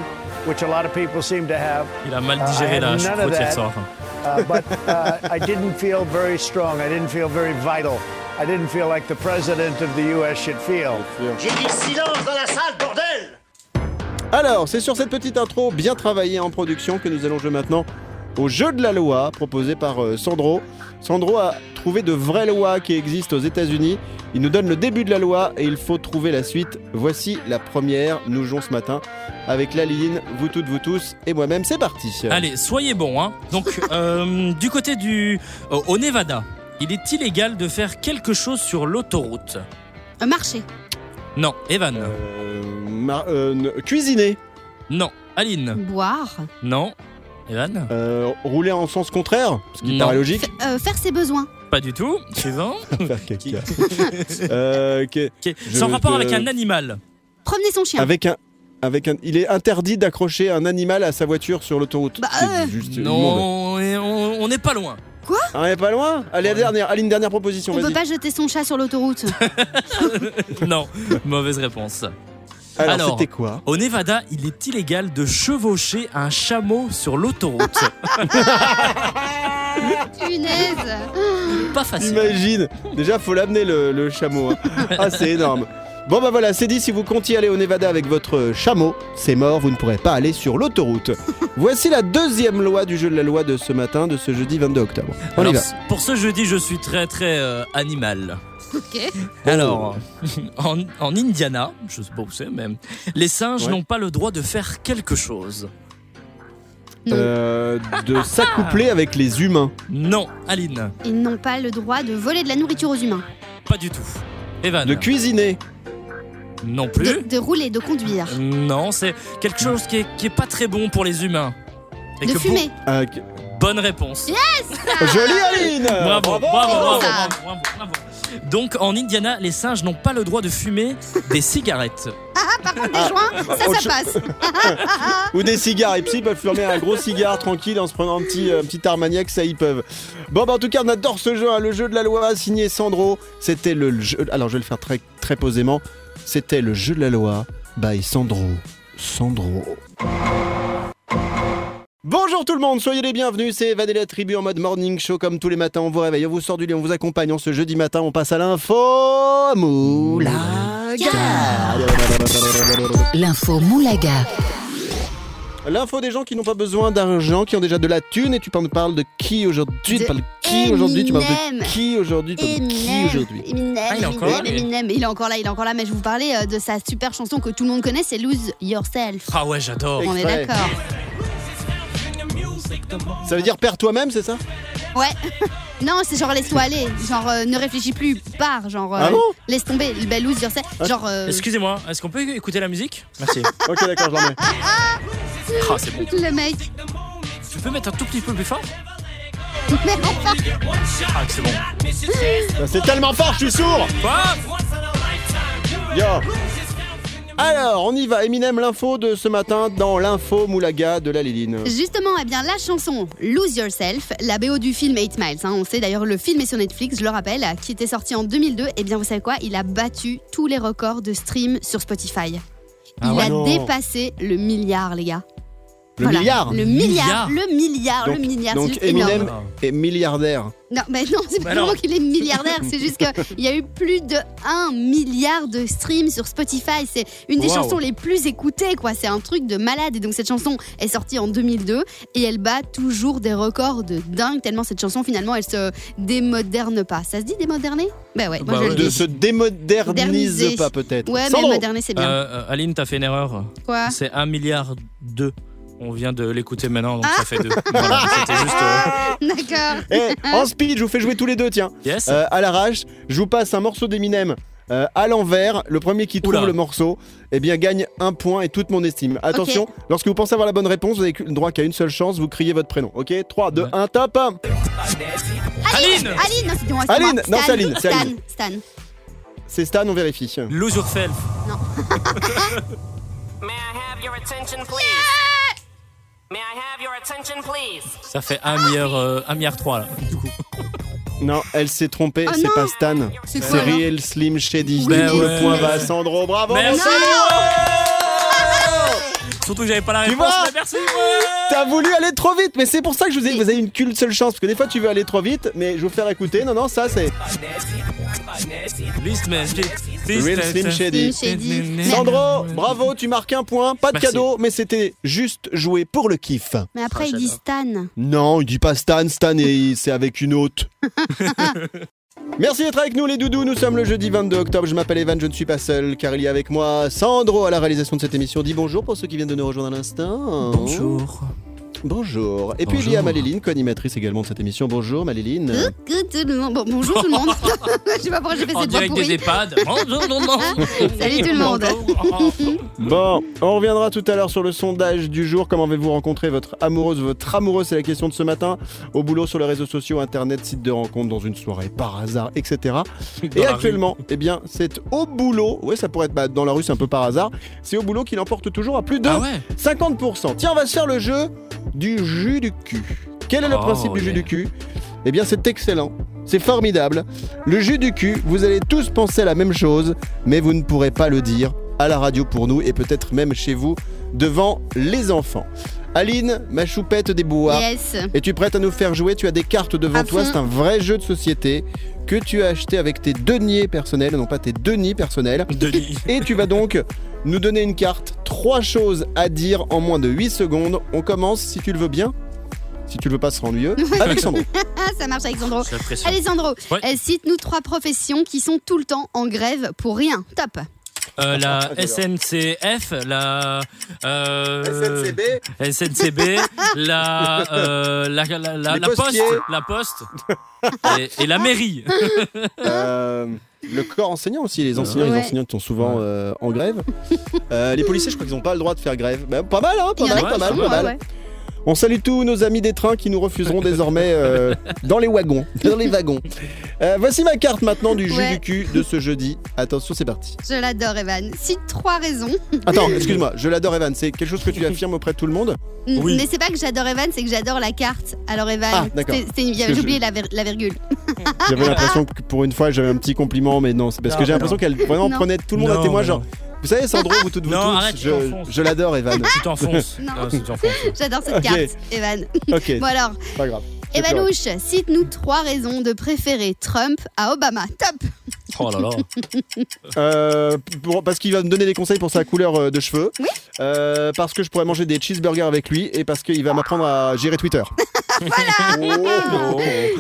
[SPEAKER 5] which a lot of people seem to have,
[SPEAKER 4] Il a mal digéré
[SPEAKER 5] I
[SPEAKER 4] la choucroute hier soir.
[SPEAKER 5] uh, but uh, I didn't feel very strong. I didn't feel very vital. I didn't feel like the president of the U.S. should feel.
[SPEAKER 6] J'ai dit silence dans la salle, bordel
[SPEAKER 1] Alors, c'est sur cette petite intro bien travaillée en production que nous allons jouer maintenant au jeu de la loi proposé par euh, Sandro. Sandro a trouvé de vraies lois qui existent aux États-Unis. Il nous donne le début de la loi et il faut trouver la suite. Voici la première. Nous jouons ce matin avec Laline, vous toutes, vous tous et moi-même. C'est parti.
[SPEAKER 4] Allez, soyez bons. Hein. Donc, euh, du côté du. euh, au Nevada, il est illégal de faire quelque chose sur l'autoroute.
[SPEAKER 2] Un marché.
[SPEAKER 4] Non, Evan.
[SPEAKER 1] Euh, euh, cuisiner,
[SPEAKER 4] Non, Aline.
[SPEAKER 2] Boire.
[SPEAKER 4] Non, Evan.
[SPEAKER 1] Euh, rouler en sens contraire, ce qui
[SPEAKER 4] Non.
[SPEAKER 1] paraît logique.
[SPEAKER 2] F- euh, faire ses besoins.
[SPEAKER 4] Pas du tout. Suivant.
[SPEAKER 1] Faire caca. Euh, que-
[SPEAKER 4] Ok.
[SPEAKER 1] Je
[SPEAKER 4] Sans rapport
[SPEAKER 1] te-
[SPEAKER 4] avec un animal.
[SPEAKER 2] Promener son chien.
[SPEAKER 1] Avec un. Avec un, il est interdit d'accrocher un animal à sa voiture sur l'autoroute.
[SPEAKER 2] Bah, euh,
[SPEAKER 1] juste.
[SPEAKER 4] Non, on on n'est pas loin.
[SPEAKER 1] Ah, on est pas loin Allez,
[SPEAKER 4] Ouais.
[SPEAKER 1] la dernière. Allez, une dernière proposition,
[SPEAKER 2] On peut
[SPEAKER 1] vas-y.
[SPEAKER 2] pas jeter son chat sur l'autoroute.
[SPEAKER 4] Non, mauvaise réponse.
[SPEAKER 1] Alors,
[SPEAKER 4] Alors.
[SPEAKER 1] c'était quoi
[SPEAKER 4] Au Nevada, il est illégal de chevaucher un chameau sur l'autoroute.
[SPEAKER 2] Punaise.
[SPEAKER 4] pas facile.
[SPEAKER 1] Imagine Déjà, faut l'amener le, le chameau. hein. Ah, c'est énorme. Bon, bah voilà, c'est dit, si vous comptiez aller au Nevada avec votre chameau, c'est mort, vous ne pourrez pas aller sur l'autoroute. Voici la deuxième loi du jeu de la loi de ce matin, de ce jeudi 22 octobre. On y
[SPEAKER 4] Alors,
[SPEAKER 1] va.
[SPEAKER 4] pour ce jeudi, je suis très très euh, animal.
[SPEAKER 2] Ok.
[SPEAKER 4] Alors, en, en Indiana, je sais pas où c'est, mais les singes
[SPEAKER 1] Ouais.
[SPEAKER 4] n'ont pas le droit de faire quelque chose.
[SPEAKER 1] Euh, de s'accoupler avec les humains.
[SPEAKER 4] Non, Aline,
[SPEAKER 2] Ils n'ont pas le droit de voler de la nourriture aux humains.
[SPEAKER 4] pas du tout. Evan,
[SPEAKER 1] De cuisiner.
[SPEAKER 4] non
[SPEAKER 2] De,
[SPEAKER 4] plus.
[SPEAKER 2] de rouler, de conduire.
[SPEAKER 4] Non, c'est quelque chose qui est, qui est pas très bon pour les humains. Et
[SPEAKER 2] De
[SPEAKER 4] que
[SPEAKER 2] fumer.
[SPEAKER 1] Ah, ok.
[SPEAKER 4] Bonne réponse.
[SPEAKER 1] Joli Aline
[SPEAKER 4] Bravo, bravo, bravo, bravo, bravo, bravo. Donc en Indiana, les singes n'ont pas le droit de fumer des cigarettes.
[SPEAKER 2] Par contre, des joints, ça, ça passe.
[SPEAKER 1] Ou des cigares. Et puis ils peuvent fumer un gros cigare tranquille en se prenant un petit, euh, petit armagnac, ça ils peuvent. Bon, bah en tout cas, on adore ce jeu, hein, le jeu de la loi signé Sandro. C'était le jeu. Alors je vais le faire très, très posément. C'était le jeu de la loi by Sandro. Sandro. Bonjour tout le monde, soyez les bienvenus, c'est Evan et la tribu en mode morning show comme tous les matins, on vous réveille, on vous sort du lit, on vous accompagne, en ce jeudi matin, on passe à l'info Moulaga
[SPEAKER 3] L'info Moulaga.
[SPEAKER 1] L'info des gens qui n'ont pas besoin d'argent, qui ont déjà de la thune, et tu parles de qui aujourd'hui? Tu parles de qui aujourd'hui? Tu parles de
[SPEAKER 2] Eminem.
[SPEAKER 1] qui aujourd'hui? Tu parles de qui
[SPEAKER 2] Eminem,
[SPEAKER 1] aujourd'hui?
[SPEAKER 2] Eminem,
[SPEAKER 4] Ah, il est encore
[SPEAKER 2] Eminem,
[SPEAKER 4] là.
[SPEAKER 2] Il est encore là, il est encore là, mais je vous parlais euh, de sa super chanson que tout le monde connaît, c'est Lose Yourself.
[SPEAKER 4] Ah ouais, j'adore.
[SPEAKER 2] On est d'accord.
[SPEAKER 1] Ça veut dire perds toi-même, c'est ça
[SPEAKER 2] Ouais. Non, c'est genre laisse-toi aller. Genre euh, ne réfléchis plus, pars. Genre euh,
[SPEAKER 1] Ah bon
[SPEAKER 2] laisse tomber. Ben, lose yourself. Genre. euh,
[SPEAKER 4] Excusez-moi, est-ce qu'on peut écouter la musique Merci.
[SPEAKER 1] Ok, d'accord, je l'en mets.
[SPEAKER 4] Ah, c'est bon.
[SPEAKER 2] le mec.
[SPEAKER 4] Tu peux mettre un tout petit peu plus fort
[SPEAKER 2] Mais enfin.
[SPEAKER 4] Ah, c'est bon.
[SPEAKER 1] Ça, C'est tellement fort, je suis sourd
[SPEAKER 4] Quoi?
[SPEAKER 1] Yo Alors, on y va, Eminem, l'info de ce matin dans l'info Moulaga de la Liline.
[SPEAKER 2] Justement, eh bien, la chanson Lose Yourself, la BO du film 8 Miles, hein, on sait d'ailleurs le film est sur Netflix, je le rappelle, qui était sorti en 2002, et bien vous savez quoi? Il a battu tous les records de stream sur Spotify.
[SPEAKER 4] Ah
[SPEAKER 2] Il
[SPEAKER 4] ouais
[SPEAKER 2] a
[SPEAKER 1] Non.
[SPEAKER 2] dépassé le milliard, les gars.
[SPEAKER 1] Le
[SPEAKER 2] Voilà.
[SPEAKER 1] milliard
[SPEAKER 2] Le milliard, le milliard,
[SPEAKER 1] Donc-
[SPEAKER 2] le milliard.
[SPEAKER 1] Donc
[SPEAKER 2] juste énorme.
[SPEAKER 1] Eminem est milliardaire.
[SPEAKER 2] Non, mais non, c'est
[SPEAKER 4] Bah
[SPEAKER 2] pas vraiment qu'il est milliardaire, c'est juste qu'il y a eu plus de 1 milliard de streams sur Spotify. C'est une des
[SPEAKER 4] Wow.
[SPEAKER 2] chansons les plus écoutées, quoi. C'est un truc de malade. Et donc, cette chanson est sortie en 2002 et elle bat toujours des records de dingue, tellement cette chanson, finalement, elle se démoderne pas. Ça se dit démoderner? Bah ouais, moi
[SPEAKER 4] Bah
[SPEAKER 2] je
[SPEAKER 4] ouais.
[SPEAKER 2] le
[SPEAKER 1] De
[SPEAKER 2] dis.
[SPEAKER 1] se démodernise pas, peut-être.
[SPEAKER 2] Ouais, mais
[SPEAKER 1] Sandro
[SPEAKER 2] moderner, c'est bien.
[SPEAKER 4] Euh, euh, Aline, t'as fait une erreur.
[SPEAKER 2] Quoi?
[SPEAKER 4] C'est 1 milliard 2. On vient de l'écouter maintenant, donc
[SPEAKER 2] Ah.
[SPEAKER 4] ça fait 2. Voilà, c'était juste. euh,
[SPEAKER 2] D'accord.
[SPEAKER 1] Eh, en speed, je vous fais jouer tous les deux, tiens.
[SPEAKER 4] Yes
[SPEAKER 1] Euh, à l'arrache, je vous passe un morceau d'Eminem euh, à l'envers. Le premier qui trouve
[SPEAKER 4] Oula.
[SPEAKER 1] le morceau, eh bien, gagne un point et toute mon estime. Attention, lorsque vous pensez avoir la bonne réponse, vous avez le droit qu'à une seule chance, vous criez votre prénom. Ok 3, 2,
[SPEAKER 4] Ouais.
[SPEAKER 1] 1, top
[SPEAKER 4] Aline
[SPEAKER 2] Aline, non, c'est moi, c'est
[SPEAKER 1] Aline, non,
[SPEAKER 2] Stan,
[SPEAKER 1] c'est Aline, c'est
[SPEAKER 2] Stan,
[SPEAKER 1] Aline.
[SPEAKER 2] Stan.
[SPEAKER 1] C'est Stan, on vérifie.
[SPEAKER 4] Lose yourself.
[SPEAKER 7] May I have your attention, please? May I have your attention, please?
[SPEAKER 4] Ça fait 1 milliard, euh, 1 milliard 3 là, du coup.
[SPEAKER 1] Non, elle s'est trompée,
[SPEAKER 2] Oh
[SPEAKER 1] c'est pas Stan.
[SPEAKER 2] C'est
[SPEAKER 1] Real Slim Shady.
[SPEAKER 2] Oui,
[SPEAKER 1] Le
[SPEAKER 4] mais-
[SPEAKER 1] point va à Sandro, bravo
[SPEAKER 4] Merci
[SPEAKER 1] Sandro
[SPEAKER 4] Surtout que j'avais pas la
[SPEAKER 1] Tu
[SPEAKER 4] réponse,
[SPEAKER 1] vois
[SPEAKER 4] mais merci ouais.
[SPEAKER 1] T'as voulu aller trop vite, mais c'est pour ça que je vous ai dit que vous avez une qu'une seule chance, parce que des fois tu veux aller trop vite, mais je vais vous faire écouter. Non, non, ça c'est. Real Slim Shady. Sandro, bravo, tu marques un point, pas de
[SPEAKER 4] Merci.
[SPEAKER 1] cadeau, mais c'était juste joué pour le kiff.
[SPEAKER 2] Mais après,
[SPEAKER 4] Ah,
[SPEAKER 2] il dit. Stan.
[SPEAKER 1] Non, il dit pas Stan, Stan et c'est avec une hôte. Merci d'être avec nous les doudous, nous sommes le jeudi 22 octobre, je m'appelle Evan, je ne suis pas seul car il y a avec moi Sandro à la réalisation de cette émission. Dis bonjour pour ceux qui viennent de nous rejoindre à l'instant.
[SPEAKER 4] Bonjour.
[SPEAKER 1] Bonjour. Et puis il y a. Maléline, co-animatrice également de cette émission. Bonjour Maléline.
[SPEAKER 2] Coucou tout le monde. Bon, bonjour tout le monde. je sais pas pourquoi j'ai fait
[SPEAKER 4] En
[SPEAKER 2] cette voix
[SPEAKER 4] direct des
[SPEAKER 2] pourrie.
[SPEAKER 4] EHPAD. Bonjour, tout le monde.
[SPEAKER 2] Salut tout le monde.
[SPEAKER 1] Bon, on reviendra tout à l'heure sur le sondage du jour. Comment avez-vous rencontré votre amoureuse, votre amoureux C'est la question de ce matin. Au boulot, sur les réseaux sociaux, internet, site de rencontre, dans une soirée, par hasard, etc.
[SPEAKER 4] Dans
[SPEAKER 1] Et actuellement, eh bien, c'est au boulot. Ouais, ça pourrait être bah, dans la rue, c'est un peu par hasard. C'est au boulot qu'il emporte toujours à plus de
[SPEAKER 4] Ah ouais
[SPEAKER 1] 50%. Tiens, on va se faire le jeu du jus du cul. Quel est le
[SPEAKER 4] Oh,
[SPEAKER 1] principe du jus
[SPEAKER 4] yeah.
[SPEAKER 1] du cul? Eh bien, c'est excellent. C'est formidable. Le jus du cul, vous allez tous penser à la même chose, mais vous ne pourrez pas le dire à la radio pour nous et peut-être même chez vous devant les enfants. Aline, ma choupette des bois.
[SPEAKER 2] Yes.
[SPEAKER 1] Es-tu prête à nous faire jouer? Tu as des cartes devant
[SPEAKER 2] À
[SPEAKER 1] toi, c'est un vrai jeu de société que tu as acheté avec tes deniers personnels, non pas tes deniers personnels.
[SPEAKER 4] Denis.
[SPEAKER 1] Et tu vas donc nous donner une carte, trois choses à dire en moins de 8 secondes. On commence, si tu le veux bien, si tu le veux pas, ce sera ennuyeux, avec Sandro.
[SPEAKER 2] Ah, ça marche Alexandro. Alessandro,
[SPEAKER 4] Ouais.
[SPEAKER 2] euh, cite-nous trois professions qui sont tout le temps en grève pour rien. Top.
[SPEAKER 4] Euh, la SNCF, la euh,
[SPEAKER 1] SNCB,
[SPEAKER 4] SNCB, la euh, la la, la,
[SPEAKER 1] Les
[SPEAKER 4] la poste, la poste et, et la mairie.
[SPEAKER 1] euh, le corps enseignant aussi. Les enseignants,
[SPEAKER 2] Ouais.
[SPEAKER 1] les enseignantes sont souvent euh, en grève. Euh, les policiers, je crois qu'ils n'ont pas le droit de faire grève. Ben, pas mal, hein, pas mal, pas mal, pas
[SPEAKER 2] ouais,
[SPEAKER 1] mal. On salue tous nos amis des trains qui nous refuseront désormais euh, dans les wagons. Dans les wagons. Euh, voici ma carte maintenant du jus
[SPEAKER 2] Ouais.
[SPEAKER 1] du cul de ce jeudi. Attention, c'est parti.
[SPEAKER 2] Je l'adore, Evan. Cite trois raisons.
[SPEAKER 1] Attends, excuse-moi, je l'adore Evan. C'est quelque chose que tu affirmes auprès de tout le monde
[SPEAKER 4] Oui.
[SPEAKER 2] Mais c'est pas que j'adore Evan, c'est que j'adore la carte. Alors, Evan,
[SPEAKER 1] Ah,
[SPEAKER 2] j'ai oublié
[SPEAKER 1] je-
[SPEAKER 2] la, vir- la virgule.
[SPEAKER 1] J'avais l'impression que pour une fois j'avais un petit compliment, mais non, c'est parce
[SPEAKER 4] Non,
[SPEAKER 1] que j'ai l'impression qu'elle vraiment
[SPEAKER 2] Non.
[SPEAKER 1] prenait tout le monde à témoin. Genre,
[SPEAKER 4] non.
[SPEAKER 1] Vous savez, Sandro, vous toutes, vous
[SPEAKER 4] Non,
[SPEAKER 1] tous,
[SPEAKER 4] arrête, tu
[SPEAKER 1] je,
[SPEAKER 4] t'enfonces.
[SPEAKER 1] je l'adore, Evan.
[SPEAKER 4] Tu t'enfonces.
[SPEAKER 2] Non.
[SPEAKER 4] Ah.
[SPEAKER 2] J'adore cette carte, Evan.
[SPEAKER 1] ok,
[SPEAKER 2] Bon, alors,
[SPEAKER 1] pas grave.
[SPEAKER 2] Evanouche, cite-nous trois raisons de préférer Trump à Obama. Top
[SPEAKER 4] Oh là là.
[SPEAKER 1] Euh, pour- parce qu'il va me donner des conseils pour sa couleur euh, de cheveux.
[SPEAKER 2] Oui.
[SPEAKER 1] Euh, parce que je pourrais manger des cheeseburgers avec lui et parce qu'il va m'apprendre à gérer Twitter. Oh.
[SPEAKER 2] Elle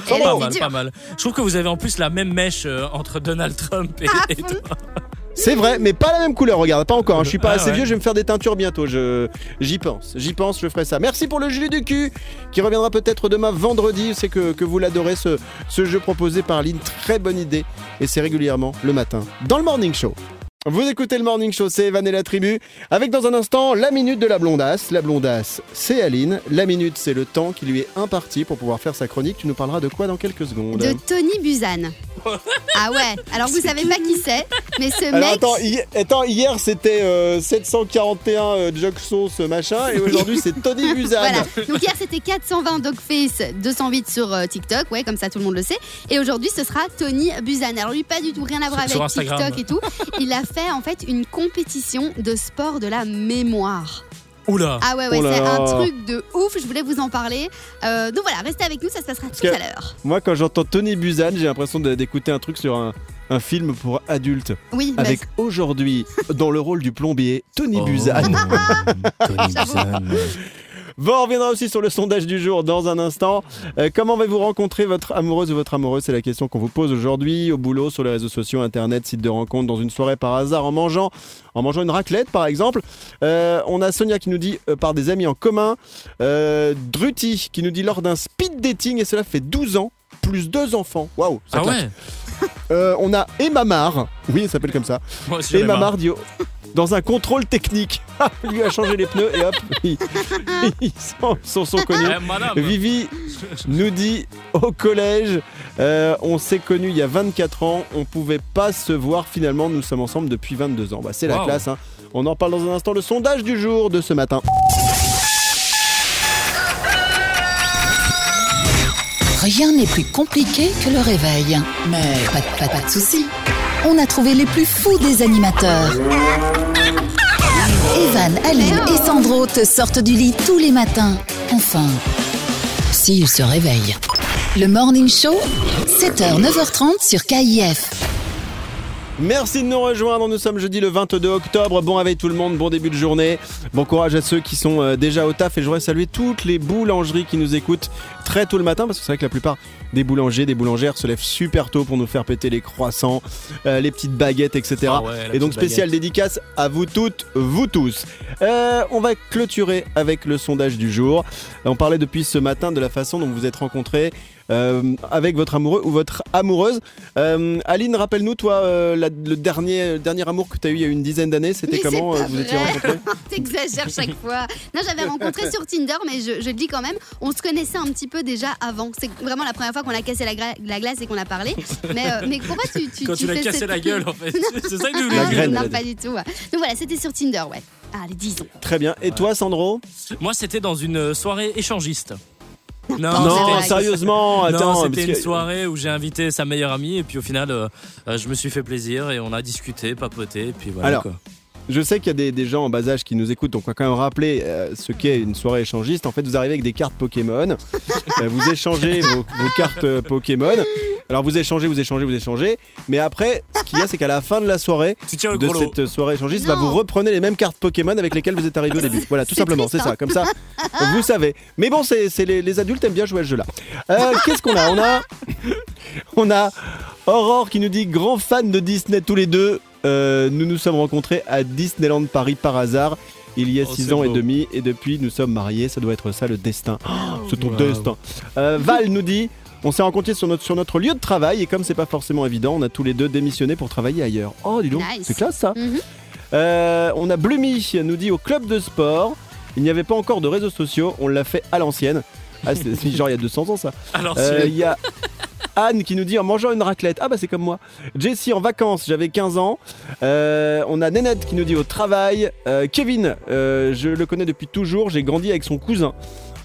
[SPEAKER 4] Pas
[SPEAKER 2] est
[SPEAKER 4] mal,
[SPEAKER 2] dure.
[SPEAKER 4] pas mal. Je trouve que vous avez en plus la même mèche euh, entre Donald Trump et,
[SPEAKER 2] Ah,
[SPEAKER 4] et toi.
[SPEAKER 1] C'est vrai, mais pas la même couleur, regarde, pas encore. hein. Je suis pas
[SPEAKER 4] Ah
[SPEAKER 1] assez
[SPEAKER 4] ouais.
[SPEAKER 1] vieux, je vais me faire des teintures bientôt. Je, j'y pense, j'y pense, je ferai ça. Merci pour le jus du cul, qui reviendra peut-être demain vendredi. C'est que, que vous l'adorez, ce, ce jeu proposé par Lynn. Très bonne idée. Et c'est régulièrement le matin, dans le Morning Show. Vous écoutez le Morning Show, c'est Evan et la tribu. Avec dans un instant la minute de la blondasse. La blondasse, c'est Aline. La minute, c'est le temps qui lui est imparti pour pouvoir faire sa chronique. Tu nous parleras de quoi dans quelques secondes
[SPEAKER 2] De Tony Buzan. ah ouais, alors vous savez pas qui c'est, mais ce
[SPEAKER 1] Alors
[SPEAKER 2] mec.
[SPEAKER 1] attends, hi- attends, hier c'était euh, 741 euh, Jug Sauce machin et aujourd'hui c'est Tony Buzan.
[SPEAKER 2] Voilà. Donc hier c'était 420 Dogface, 208 sur euh, TikTok, ouais, comme ça tout le monde le sait. Et aujourd'hui ce sera Tony Buzan. Alors lui pas du tout rien à voir
[SPEAKER 4] Sur-
[SPEAKER 2] avec
[SPEAKER 4] Instagram.
[SPEAKER 2] TikTok et tout. Il a fait en fait une compétition de sport de la mémoire.
[SPEAKER 4] Oula.
[SPEAKER 2] Ah ouais ouais,
[SPEAKER 1] Oh
[SPEAKER 2] c'est un truc de ouf. Je voulais vous en parler. Euh, donc voilà, restez avec nous, ça se passera tout à l'heure.
[SPEAKER 1] Moi quand j'entends Tony Buzan, j'ai l'impression d'écouter un truc sur un, un film pour adultes.
[SPEAKER 2] Oui, bah,
[SPEAKER 1] Avec aujourd'hui dans le rôle du plombier Tony
[SPEAKER 4] Oh.
[SPEAKER 1] Buzan.
[SPEAKER 4] Tony Buzan.
[SPEAKER 1] Bon, on reviendra aussi sur le sondage du jour dans un instant. Euh, comment avez-vous rencontré votre amoureuse ou votre amoureux C'est la question qu'on vous pose aujourd'hui au boulot, sur les réseaux sociaux, internet, site de rencontre, dans une soirée par hasard, en mangeant, en mangeant une raclette par exemple. Euh, on a Sonia qui nous dit euh, par des amis en commun. Druti qui nous dit lors d'un speed dating et cela fait 12 ans plus deux enfants. Waouh, ça
[SPEAKER 4] Ah
[SPEAKER 1] claque.
[SPEAKER 4] ouais
[SPEAKER 1] Euh, on a Emma Mar, oui, elle s'appelle comme ça.
[SPEAKER 4] Moi aussi,
[SPEAKER 1] Emma. Mar dit dans un contrôle technique. Il lui a changé les pneus et hop, sont, sont, sont connus.
[SPEAKER 4] Eh.
[SPEAKER 1] Vivi nous dit au collège, euh, on s'est connus il y a 24 ans, on pouvait pas se voir finalement, nous sommes ensemble depuis 22 ans. Bah, c'est la
[SPEAKER 4] Wow.
[SPEAKER 1] classe, hein. on en parle dans un instant, le sondage du jour de ce matin.
[SPEAKER 3] Rien n'est plus compliqué que le réveil. Mais pas, de- pas, pas de soucis. On a trouvé les plus fous des animateurs. Evan, Aline et Sandro te sortent du lit tous les matins. Enfin, s'ils se réveillent. Le Morning Show, 7h, 9h30 sur KIF.
[SPEAKER 1] Merci de nous rejoindre, nous sommes jeudi le 22 octobre, bon réveil tout le monde, bon début de journée, bon courage à ceux qui sont euh, déjà au taf et je voudrais saluer toutes les boulangeries qui nous écoutent très tôt le matin parce que c'est vrai que la plupart des boulangers, des boulangères se lèvent super tôt pour nous faire péter les croissants, euh, les petites baguettes, etc.
[SPEAKER 4] Ah ouais,
[SPEAKER 1] et donc spécial dédicace à vous toutes, vous tous. Euh, on va clôturer avec le sondage du jour. On parlait depuis ce matin de la façon dont vous êtes rencontrés avec votre amoureux ou votre amoureuse. Euh, Aline, rappelle-nous, toi, euh, la- le dernier, le dernier amour que tu as eu il y a une dizaine d'années, c'était comment euh, vous étiez
[SPEAKER 2] vrai.
[SPEAKER 1] rencontrés?
[SPEAKER 2] T'exagères chaque fois. Non, j'avais rencontré sur Tinder, mais je, je le dis quand même, on se connaissait un petit peu déjà avant. C'est vraiment la première fois qu'on a cassé la, la glace et qu'on a parlé. Mais, euh, mais pourquoi tu, tu,
[SPEAKER 4] Quand tu l'as
[SPEAKER 2] fais
[SPEAKER 4] cassé
[SPEAKER 2] cette-
[SPEAKER 4] la gueule en fait. C'est ça que tu
[SPEAKER 1] La
[SPEAKER 4] voulais dire.
[SPEAKER 1] graine,
[SPEAKER 2] Non, pas du tout. Donc voilà, c'était sur Tinder, ouais. Ah, les 10 ans.
[SPEAKER 1] Très bien. Et toi, Sandro?
[SPEAKER 4] Moi, c'était dans une soirée échangiste. Non,
[SPEAKER 2] Non,
[SPEAKER 1] sérieusement, attends.
[SPEAKER 4] c'était une
[SPEAKER 1] que-
[SPEAKER 4] soirée où j'ai invité sa meilleure amie et puis au final, euh, euh, je me suis fait plaisir et on a discuté, papoté et puis voilà.
[SPEAKER 1] Alors,
[SPEAKER 4] quoi.
[SPEAKER 1] Je sais qu'il y a des, des gens en bas âge qui nous écoutent, donc on va quand même rappeler euh, ce qu'est une soirée échangiste. En fait, vous arrivez avec des cartes Pokémon, Euh, vous échangez vos, vos cartes Pokémon. Alors vous échangez, vous échangez, vous échangez, mais après, ce qu'il y a, c'est qu'à la fin de la soirée,
[SPEAKER 4] Tu tiens le
[SPEAKER 1] de
[SPEAKER 4] gros lot.
[SPEAKER 1] cette soirée échangiste, bah,
[SPEAKER 2] Non.
[SPEAKER 1] vous reprenez les mêmes cartes Pokémon avec lesquelles vous êtes arrivé au début. Voilà, tout simplement, c'est ça. Comme ça, vous savez. Mais bon, c'est c'est les, les adultes aiment bien jouer à ce jeu-là. Euh, Qu'est-ce qu'on a? On a, on a Aurore qui nous dit grand fan de Disney tous les deux. Euh, nous nous sommes rencontrés à Disneyland Paris par hasard. Il y a
[SPEAKER 4] Oh,
[SPEAKER 1] six
[SPEAKER 4] c'est
[SPEAKER 1] ans et
[SPEAKER 4] beau.
[SPEAKER 1] demi et depuis nous sommes mariés, ça doit être ça le destin. Oh, c'est ton
[SPEAKER 4] Wow.
[SPEAKER 1] destin. Euh, Val nous dit on s'est rencontrés sur notre, sur notre lieu de travail et comme c'est pas forcément évident, on a tous les deux démissionné pour travailler ailleurs. Oh dis donc,
[SPEAKER 2] Nice.
[SPEAKER 1] c'est classe ça.
[SPEAKER 2] Mhm.
[SPEAKER 1] Euh, on a Blumi nous dit au club de sport. Il n'y avait pas encore de réseaux sociaux, on l'a fait à l'ancienne. Ah, c'est genre il y a 200 ans ça.
[SPEAKER 4] Alors,
[SPEAKER 1] Euh, Il y a Anne qui nous dit en mangeant une raclette. Ah bah c'est comme moi. Jessie en vacances, j'avais 15 ans. Euh, on a Nénette qui nous dit au travail. Euh, Kevin, euh, je le connais depuis toujours, j'ai grandi avec son cousin.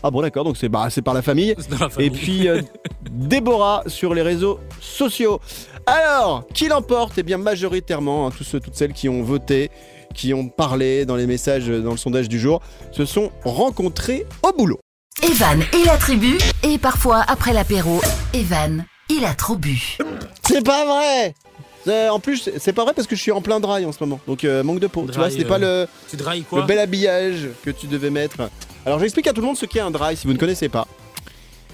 [SPEAKER 1] Ah bon d'accord, donc c'est bah, c'est par la famille.
[SPEAKER 4] c'est dans la famille.
[SPEAKER 1] Et puis euh, Déborah sur les réseaux sociaux. Alors, qui l'emporte? Eh bien majoritairement, hein, tous ceux, toutes celles qui ont voté, qui ont parlé dans les messages, euh, dans le sondage du jour, se sont rencontrés au boulot.
[SPEAKER 3] Evan et la tribu, et parfois après l'apéro, Evan, il a trop bu.
[SPEAKER 1] C'est pas vrai Euh, En plus, c'est pas vrai parce que je suis en plein dry en ce moment. Donc euh, manque de peau. tu
[SPEAKER 4] Dry,
[SPEAKER 1] vois, c'était
[SPEAKER 4] euh,
[SPEAKER 1] pas le,
[SPEAKER 4] tu
[SPEAKER 1] bel habillage que tu devais mettre. Alors j'explique à tout le monde ce qu'est un dry si vous ne connaissez pas.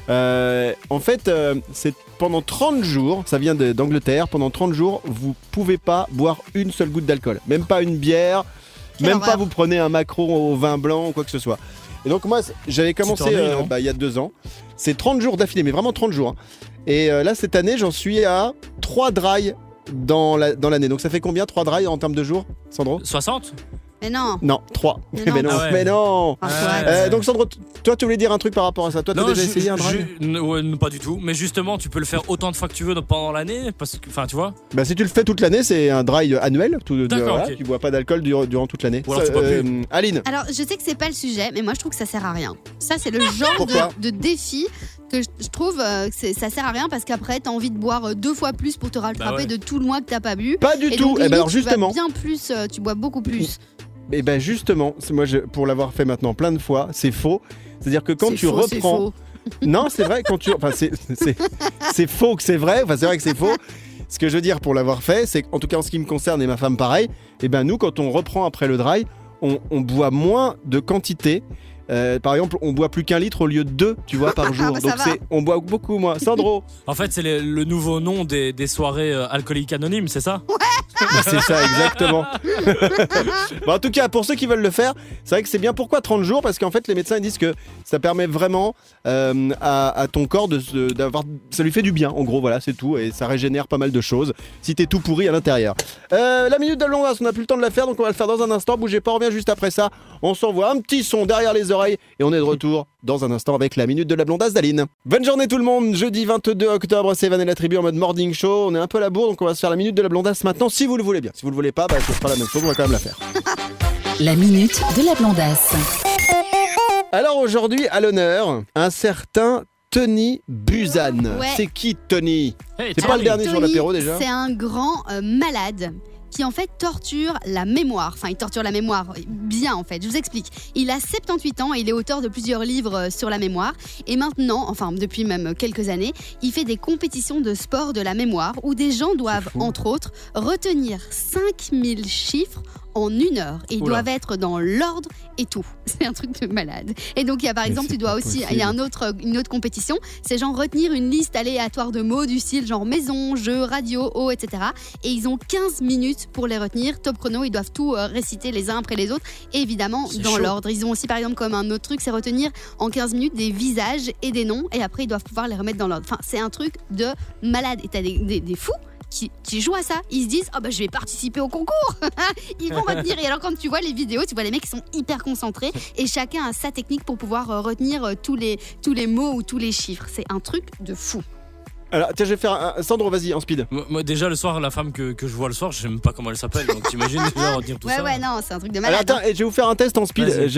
[SPEAKER 1] Euh, en fait, euh, c'est pendant 30 jours, ça vient d'Angleterre, pendant 30 jours, vous pouvez pas boire une seule goutte d'alcool. Même pas une bière,
[SPEAKER 2] Quelle
[SPEAKER 1] même
[SPEAKER 2] horreur.
[SPEAKER 1] pas vous prenez un macron au vin blanc ou quoi que ce soit. Et donc moi, j'avais commencé euh, bah, il y a deux ans. C'est 30 jours d'affilée, mais vraiment 30 jours. hein. Et euh, là, cette année, j'en suis à 3 dry dans la- dans l'année. donc ça fait combien 3 dry en termes de jours, Sandro
[SPEAKER 4] 60
[SPEAKER 2] Mais non.
[SPEAKER 1] Non, 3.
[SPEAKER 2] Mais
[SPEAKER 1] Mais
[SPEAKER 2] non.
[SPEAKER 1] non,
[SPEAKER 4] Ah ouais.
[SPEAKER 1] mais non
[SPEAKER 2] Ah,
[SPEAKER 4] Ouais.
[SPEAKER 2] ouais.
[SPEAKER 1] Euh, donc Sandro, toi tu voulais dire un truc par rapport à ça. Toi t'as
[SPEAKER 4] Non,
[SPEAKER 1] déjà essayé un
[SPEAKER 4] n- ouais, pas du tout. Mais justement, tu peux le faire autant de fois que tu veux pendant l'année, parce que, enfin, tu vois.
[SPEAKER 1] Bah si tu le fais toute l'année, c'est un dry annuel. Tout, de-
[SPEAKER 4] D'accord,
[SPEAKER 1] voilà,
[SPEAKER 4] ok.
[SPEAKER 1] Tu bois pas d'alcool durant, durant toute l'année.
[SPEAKER 4] Ou alors tu
[SPEAKER 1] Ça,
[SPEAKER 4] bois plus.
[SPEAKER 1] euh, Aline,
[SPEAKER 2] Alors, je sais que c'est pas le sujet, mais moi je trouve que ça sert à rien. Ça, c'est le genre de défi que je, trouve euh, que ça sert à rien parce qu'après, t'as envie de boire euh, deux fois plus pour te rattraper
[SPEAKER 4] Bah ouais.
[SPEAKER 2] de tout le mois que t'as pas bu.
[SPEAKER 1] pas du
[SPEAKER 2] Et
[SPEAKER 1] tout.
[SPEAKER 2] donc,
[SPEAKER 1] Eh ben alors
[SPEAKER 2] tu vas
[SPEAKER 1] justement,
[SPEAKER 2] bien plus, euh, tu bois beaucoup plus.
[SPEAKER 1] eh ben justement, c'est moi je, pour l'avoir fait maintenant plein de fois, c'est faux. C'est-à-dire que quand
[SPEAKER 2] C'est
[SPEAKER 1] tu
[SPEAKER 2] faux, c'est
[SPEAKER 1] reprends,
[SPEAKER 2] faux.
[SPEAKER 1] non c'est vrai quand tu, enfin c'est faux que c'est vrai. Enfin c'est vrai que c'est faux. Ce que je veux dire pour l'avoir fait, c'est qu'en tout cas en ce qui me concerne et ma femme pareil, eh ben nous quand on reprend après le dry, on, on boit moins de quantité. Euh, par exemple, on boit plus qu'un litre au lieu de deux, tu vois, par jour.
[SPEAKER 2] bah,
[SPEAKER 1] Donc c'est, on boit beaucoup moins. Sandro,
[SPEAKER 4] En fait, c'est le, le nouveau nom des, des soirées euh, alcooliques anonymes, c'est ça?
[SPEAKER 1] C'est ça exactement. Bon, en tout cas, pour ceux qui veulent le faire, c'est vrai que c'est bien. Pourquoi 30 jours? Parce qu'en fait, les médecins ils disent que ça permet vraiment euh, à, à ton corps de se- d'avoir, ça lui fait du bien. En gros, voilà, c'est tout, et ça régénère pas mal de choses. Si t'es tout pourri à l'intérieur. Euh, la minute de l'ondas, on n'a plus le temps de la faire, donc on va le faire dans un instant. Bougez pas, on revient juste après ça. On s'envoie un petit son derrière les oreilles et on est de retour dans un instant avec la minute de la blondasse d'Aline. Bonne journée tout le monde. Jeudi 22 octobre, c'est Van et la tribu en mode morning show. On est un peu à la bourre, donc on va se faire la minute de la blondasse maintenant si vous le voulez bien. Si vous le voulez pas, bah, ce sera la même chose, on va quand même la faire.
[SPEAKER 3] La minute de la blondasse.
[SPEAKER 1] Alors aujourd'hui, à l'honneur, un certain Tony Buzan.
[SPEAKER 2] Ouais.
[SPEAKER 1] C'est qui Tony?
[SPEAKER 4] Hey,
[SPEAKER 1] C'est pas le dernier sur
[SPEAKER 2] Tony,
[SPEAKER 1] l'apéro déjà
[SPEAKER 2] C'est un grand euh, malade qui en fait torture la mémoire. Enfin, il torture la mémoire bien en fait. Je vous explique. Il a 78 ans et il est auteur de plusieurs livres euh, sur la mémoire. Et maintenant, enfin depuis même quelques années, il fait des compétitions de sport de la mémoire où des gens doivent, entre autres, retenir 5000 chiffres en une heure. Et ils
[SPEAKER 4] Oula.
[SPEAKER 2] doivent être dans l'ordre et tout. C'est un truc de malade. Et donc, il y a par
[SPEAKER 1] Mais
[SPEAKER 2] exemple, tu dois aussi, il y a un autre, une autre compétition, c'est genre retenir une liste aléatoire de mots du style genre maison, jeu, radio, eau, etc. Et ils ont 15 minutes pour les retenir. Top chrono, ils doivent tout euh, réciter les uns après les autres. Et évidemment, dans l'ordre. Ils ont aussi, par exemple, comme un autre truc, c'est retenir en 15 minutes des visages et des noms. Et après, ils doivent pouvoir les remettre dans l'ordre. Enfin, c'est un truc de malade. Et t'as des, des, des fous. Qui, jouent à ça, ils se disent oh bah je vais participer au concours, ils vont retenir et alors quand tu vois les vidéos, tu vois les mecs qui sont hyper concentrés et chacun a sa technique pour pouvoir euh, retenir euh, tous les tous les mots ou tous les chiffres, c'est un truc de fou.
[SPEAKER 1] Alors tiens, je vais faire un... Sandro, vas-y, en speed.
[SPEAKER 4] Moi, moi, déjà, le soir, la femme que, que je vois le soir, je sais même pas comment elle s'appelle. Donc, t'imagines déjà retenir tout
[SPEAKER 2] ouais
[SPEAKER 4] ça.
[SPEAKER 2] ouais non, c'est un truc de
[SPEAKER 1] Alors
[SPEAKER 2] malade.
[SPEAKER 1] attends, et je vais vous faire un test en speed.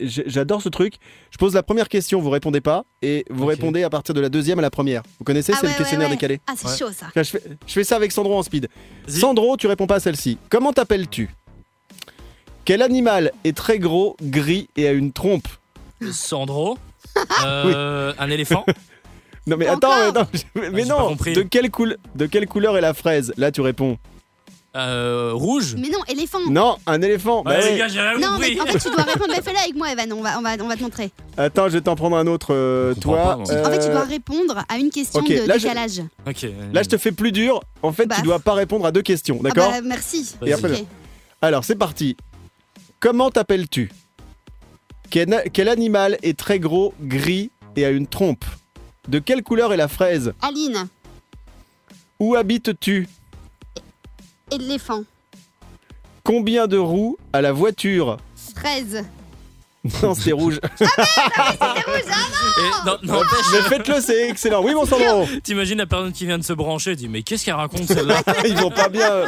[SPEAKER 1] J'adore ce truc. Je pose la première question, vous répondez pas, et vous répondez à partir de la deuxième à la première. Vous connaissez,
[SPEAKER 2] Ah
[SPEAKER 1] c'est
[SPEAKER 2] ouais,
[SPEAKER 1] le
[SPEAKER 2] ouais,
[SPEAKER 1] questionnaire
[SPEAKER 2] ouais.
[SPEAKER 1] décalé.
[SPEAKER 2] Ah c'est
[SPEAKER 4] Ouais.
[SPEAKER 2] chaud ça.
[SPEAKER 1] Là, je, fais, je fais ça avec Sandro en speed. Sandro, tu réponds pas à celle-ci. Comment t'appelles-tu? Quel animal est très gros, gris et a une trompe?
[SPEAKER 4] Sandro. Euh, Un éléphant.
[SPEAKER 1] Non mais attends, attends, mais, mais
[SPEAKER 4] j'ai pas
[SPEAKER 1] non.
[SPEAKER 4] compris.
[SPEAKER 1] De quelle, coul- de quelle couleur est la fraise Là, tu réponds.
[SPEAKER 4] Euh, rouge.
[SPEAKER 2] Mais non, éléphant.
[SPEAKER 1] Non, un éléphant. Bah
[SPEAKER 4] les gars, j'ai rien
[SPEAKER 2] Non,
[SPEAKER 4] compris.
[SPEAKER 2] mais en fait, tu dois répondre. Mais fais-le avec moi, Evan. On va, on va, on va te montrer.
[SPEAKER 1] Attends, je vais t'en prendre un autre. euh,
[SPEAKER 4] Je
[SPEAKER 1] toi.
[SPEAKER 4] pas, moi.
[SPEAKER 2] En fait, tu
[SPEAKER 1] Euh,
[SPEAKER 2] dois répondre à une question de
[SPEAKER 1] là, je-
[SPEAKER 2] décalage.
[SPEAKER 4] Ok.
[SPEAKER 1] Là, je te fais plus dur. En fait,
[SPEAKER 2] Bah.
[SPEAKER 1] tu dois pas répondre à deux questions, d'accord
[SPEAKER 2] Ah bah, merci.
[SPEAKER 4] Et après.
[SPEAKER 1] Alors, c'est parti. Comment t'appelles-tu? Quel, quel animal est très gros, gris et a une trompe? De quelle couleur est la fraise
[SPEAKER 2] Aline,
[SPEAKER 1] Où habites-tu
[SPEAKER 2] éléphant,
[SPEAKER 1] Combien de roues a la voiture
[SPEAKER 2] 13,
[SPEAKER 1] Non, c'était rouge.
[SPEAKER 4] Et non, n'empêche,
[SPEAKER 1] Mais faites-le, c'est excellent. Oui, mon Sandro.
[SPEAKER 4] t'imagines la personne qui vient de se brancher, dit mais qu'est-ce qu'elle raconte celle-là
[SPEAKER 1] Ils vont pas bien.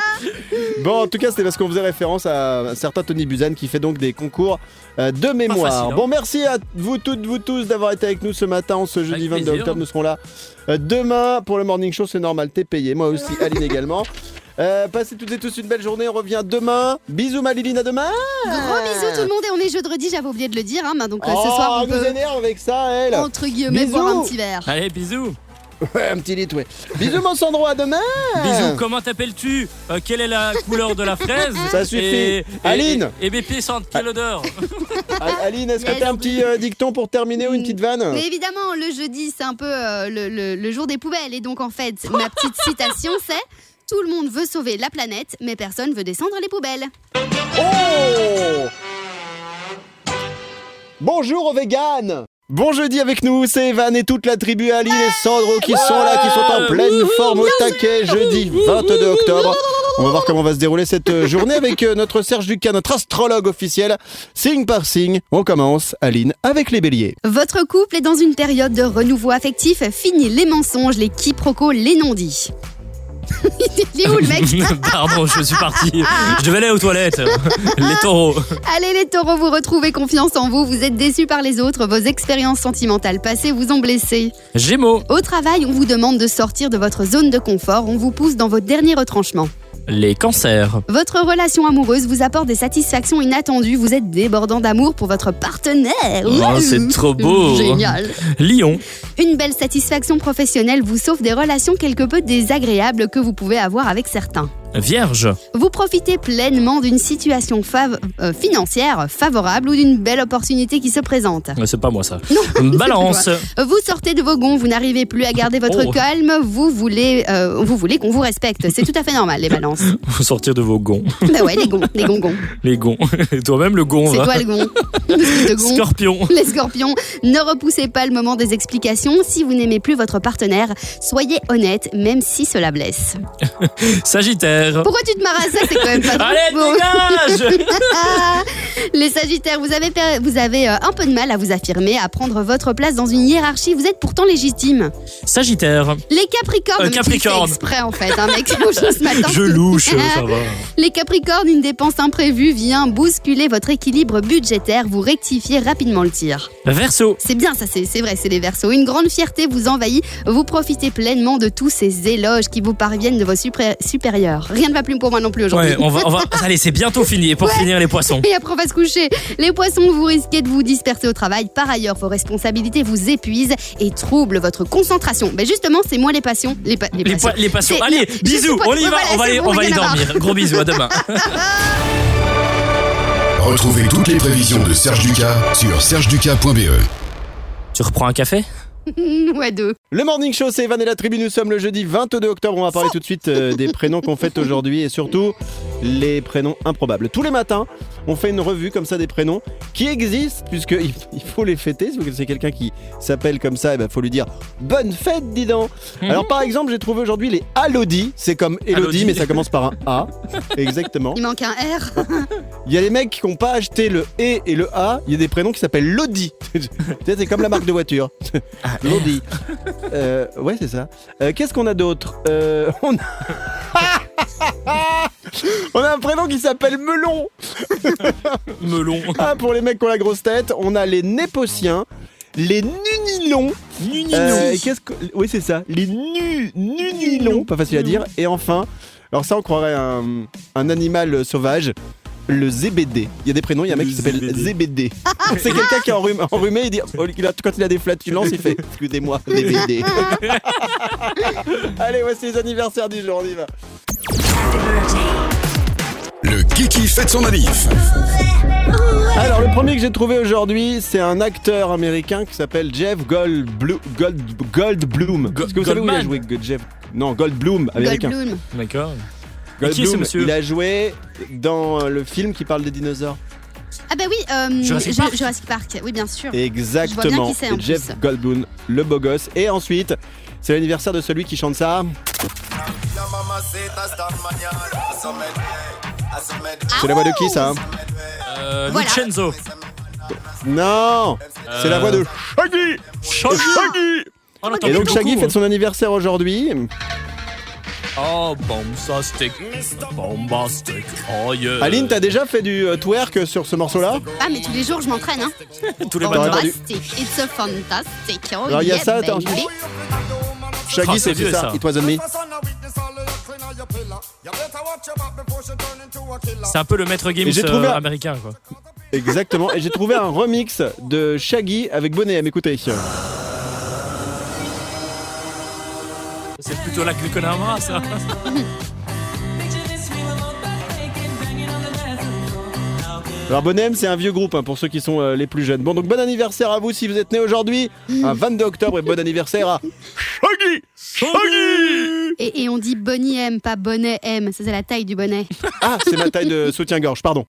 [SPEAKER 1] Bon, en tout cas, c'était parce qu'on faisait référence à un certain Tony Buzan qui fait donc des concours euh, de mémoire.
[SPEAKER 4] facile, hein.
[SPEAKER 1] Bon, merci à vous toutes, vous tous d'avoir été avec nous ce matin, en ce jeudi
[SPEAKER 4] Avec
[SPEAKER 1] 22
[SPEAKER 4] plaisir.
[SPEAKER 1] octobre. Nous serons là euh, demain pour le morning show. C'est normal, t'es payé. Moi aussi, Aline également. Euh, passez toutes et tous une belle journée. On revient demain. Bisous, Maliline, à demain.
[SPEAKER 2] Gros bisous tout le monde et on est jeudi, j'avais oublié de le dire. Hein, bah, donc
[SPEAKER 1] oh,
[SPEAKER 2] ce soir on
[SPEAKER 1] elle nous énerve avec ça, elle.
[SPEAKER 2] entre guillemets
[SPEAKER 1] Bisous.
[SPEAKER 2] boire un petit verre.
[SPEAKER 4] Allez, bisous.
[SPEAKER 1] Ouais, un petit lit, ouais. Bisous, mon Sandro, à demain.
[SPEAKER 4] Bisous, comment t'appelles-tu? Euh, Quelle est la couleur de la fraise?
[SPEAKER 1] Ça suffit.
[SPEAKER 4] Et, et-
[SPEAKER 1] Aline.
[SPEAKER 4] Et, et mes pieds sentent quelle odeur
[SPEAKER 1] A- Aline, est-ce que t'as un petit euh, dicton pour terminer ou une petite vanne?
[SPEAKER 2] Mais évidemment, le jeudi, c'est un peu euh, le, le- le jour des poubelles. Et donc, en fait, ma petite citation, c'est Tout le monde veut sauver la planète, mais personne veut descendre les poubelles.
[SPEAKER 1] Oh Bonjour aux véganes Bon jeudi avec nous, c'est Evan et toute la tribu Aline et Sandro qui sont là, qui sont en pleine forme au taquet jeudi 22 octobre. On va voir comment va se dérouler cette euh, journée avec euh, notre Serge Ducas, notre astrologue officiel. Signe par signe, on commence, Aline, avec les béliers.
[SPEAKER 2] Votre couple est dans une période de renouveau affectif. Fini les mensonges, les quiproquos, les non-dits. Il est où le mec
[SPEAKER 4] Pardon, je suis parti. Je devais aller aux toilettes. Les taureaux.
[SPEAKER 2] Allez les taureaux, vous retrouvez confiance en vous, vous êtes déçus par les autres, vos expériences sentimentales passées vous ont blessé.
[SPEAKER 4] Gémeaux.
[SPEAKER 2] Au travail, on vous demande de sortir de votre zone de confort, on vous pousse dans votre dernier retranchement.
[SPEAKER 4] Les cancers.
[SPEAKER 2] Votre relation amoureuse vous apporte des satisfactions inattendues, vous êtes débordant d'amour pour votre partenaire.
[SPEAKER 4] Oh, c'est trop beau.
[SPEAKER 2] Génial.
[SPEAKER 4] Lion.
[SPEAKER 2] Une belle satisfaction professionnelle vous sauve des relations quelque peu désagréables que vous pouvez avoir avec certains.
[SPEAKER 4] Vierge.
[SPEAKER 2] Vous profitez pleinement d'une situation fav- euh, financière favorable ou d'une belle opportunité qui se présente.
[SPEAKER 4] C'est pas moi ça. Balance.
[SPEAKER 2] Vous sortez de vos gonds, vous n'arrivez plus à garder votre
[SPEAKER 4] Oh.
[SPEAKER 2] calme, vous voulez, euh, vous voulez qu'on vous respecte. C'est tout à fait normal, les balances.
[SPEAKER 4] Faut sortir de vos gonds.
[SPEAKER 2] bah ouais, les gonds, les gongons.
[SPEAKER 4] Les gonds. Toi-même le gond.
[SPEAKER 2] C'est toi le gond. Le gond.
[SPEAKER 4] Scorpion.
[SPEAKER 2] Les scorpions, ne repoussez pas le moment des explications. Si vous n'aimez plus votre partenaire, soyez honnête, même si cela blesse.
[SPEAKER 4] Sagittaire.
[SPEAKER 2] Pourquoi tu te marres à ça C'est quand même pas.
[SPEAKER 4] Allez,
[SPEAKER 2] Bon.
[SPEAKER 4] dégage
[SPEAKER 2] les Sagittaires, vous avez, vous avez euh, un peu de mal à vous affirmer, à prendre votre place dans une hiérarchie. Vous êtes pourtant légitime.
[SPEAKER 4] Sagittaire.
[SPEAKER 2] Les Capricornes,
[SPEAKER 4] Euh, Capricorne.
[SPEAKER 2] exprès en fait, un mec ce matin.
[SPEAKER 4] Je louche, ça va.
[SPEAKER 2] Les Capricornes, une dépense imprévue vient bousculer votre équilibre budgétaire. Vous rectifiez rapidement le tir.
[SPEAKER 4] Verseau.
[SPEAKER 2] C'est bien, ça, c'est c'est vrai, c'est les Verseaux. Une grande fierté vous envahit. Vous profitez pleinement de tous ces éloges qui vous parviennent de vos supérieurs. Rien ne va plus pour moi non plus aujourd'hui.
[SPEAKER 4] Ouais, on va, on va. Allez, c'est bientôt fini. Et pour finir, les poissons.
[SPEAKER 2] Et après, on va se coucher. Les poissons, vous risquez de vous disperser au travail. Par ailleurs, vos responsabilités vous épuisent et troublent votre concentration. Mais justement, c'est moi les passions. Les, pa- les
[SPEAKER 4] Les,
[SPEAKER 2] passions.
[SPEAKER 4] po- les passions.
[SPEAKER 2] C'est-
[SPEAKER 4] Allez, bisous.
[SPEAKER 2] pas-
[SPEAKER 4] On y va.
[SPEAKER 2] voilà,
[SPEAKER 4] on va aller,
[SPEAKER 2] bon,
[SPEAKER 4] on va dormir. Gros bisous. À demain.
[SPEAKER 8] Retrouvez toutes les prévisions de Serge Ducas sur sergeducas.be.
[SPEAKER 4] Tu reprends un café?
[SPEAKER 2] deux.
[SPEAKER 1] Le Morning Show, c'est Evan et la tribu. Nous sommes le jeudi 22 octobre. On va parler tout de suite euh, des prénoms qu'on fête aujourd'hui et surtout les prénoms improbables. Tous les matins, on fait une revue comme ça des prénoms qui existent puisqu'il il faut les fêter. Si vous connaissez quelqu'un qui s'appelle comme ça, il ben, faut lui dire bonne fête, dis donc. Alors par exemple, j'ai trouvé aujourd'hui les Alodi. C'est comme Elodie, mais ça commence par un A. Exactement.
[SPEAKER 2] Il manque un R.
[SPEAKER 1] Il y a les mecs qui n'ont pas acheté le E et le A. Il y a des prénoms qui s'appellent Lodi. Tu sais, c'est comme la marque de voiture. Lodi. Euh, ouais, c'est ça. Euh, Qu'est-ce qu'on a d'autre? Euh, on, a... on a un prénom qui s'appelle Melon.
[SPEAKER 4] Melon.
[SPEAKER 1] Ah, pour les mecs qui ont la grosse tête, on a les Népotiens, les Nunilons. Euh, et qu'est-ce que... Oui, c'est ça. Les nu... Nunilons. Pas facile à dire. Et enfin, alors ça, on croirait un, un animal sauvage. Le ZBD. Il y a des prénoms, il y a un mec
[SPEAKER 4] Le
[SPEAKER 1] qui s'appelle
[SPEAKER 4] ZBD.
[SPEAKER 1] C'est quelqu'un qui est enrhumé, enrhumé, il dit, oh, quand il a des flatulences, il fait Excusez-moi, ZBD. Allez, voici les anniversaires du jour, on y va.
[SPEAKER 8] Le Kiki fête son manif.
[SPEAKER 1] Alors, le premier que j'ai trouvé aujourd'hui, c'est un acteur américain qui s'appelle Jeff Goldblum. Gold, Goldblum.
[SPEAKER 4] Go-
[SPEAKER 1] Est-ce que vous savez où il a joué Jeff? Non, Goldblum, américain.
[SPEAKER 2] Goldblum.
[SPEAKER 4] D'accord.
[SPEAKER 1] Goldblum,
[SPEAKER 4] Qui est ce monsieur?
[SPEAKER 1] il a joué dans le film qui parle des dinosaures.
[SPEAKER 2] Ah bah oui, euh,
[SPEAKER 4] Jurassic
[SPEAKER 2] Ju-
[SPEAKER 4] Park
[SPEAKER 2] Jurassic Park. Oui, bien sûr.
[SPEAKER 1] Exactement.
[SPEAKER 2] qui c'est, en
[SPEAKER 1] Jeff
[SPEAKER 2] plus.
[SPEAKER 1] Goldblum, le beau gosse. Et ensuite, c'est l'anniversaire de celui qui chante ça. C'est la voix de qui ça hein?
[SPEAKER 4] Euh,
[SPEAKER 2] Voilà.
[SPEAKER 4] Lucenzo.
[SPEAKER 1] Non C'est la voix de Shaggy Shaggy
[SPEAKER 4] On l'entend
[SPEAKER 1] Et donc Shaggy
[SPEAKER 4] beaucoup.
[SPEAKER 1] fête son anniversaire aujourd'hui.
[SPEAKER 4] Oh, bombastic, bombastic, oh yeah.
[SPEAKER 1] Aline, t'as déjà fait du euh, twerk sur ce morceau-là?
[SPEAKER 2] Ah, mais tous les jours, je m'entraîne. Hein.
[SPEAKER 4] tous les matins.
[SPEAKER 2] It's a fantastic. Oh,
[SPEAKER 1] Alors, il y a
[SPEAKER 2] yeah,
[SPEAKER 1] ça, attends. Shaggy,
[SPEAKER 4] Ah, c'est
[SPEAKER 1] ça.
[SPEAKER 4] ça.
[SPEAKER 1] It was on me.
[SPEAKER 4] C'est un peu le maître
[SPEAKER 1] trouvé
[SPEAKER 4] euh,
[SPEAKER 1] un-
[SPEAKER 4] américain, quoi.
[SPEAKER 1] Exactement. Et j'ai trouvé un remix de Shaggy avec Bonnet M. Écoutez.
[SPEAKER 4] C'est plutôt là que le Connemara, ça.
[SPEAKER 1] Alors Bonnet M, c'est un vieux groupe hein, pour ceux qui sont euh, les plus jeunes. Bon, donc bon anniversaire à vous si vous êtes né aujourd'hui, un 22 octobre, et bon anniversaire à Shaggy Shaggy
[SPEAKER 2] Et, et on dit Bonnie M, pas bonnet M. Ça, c'est la taille du bonnet.
[SPEAKER 1] Ah, c'est ma taille de soutien-gorge, pardon.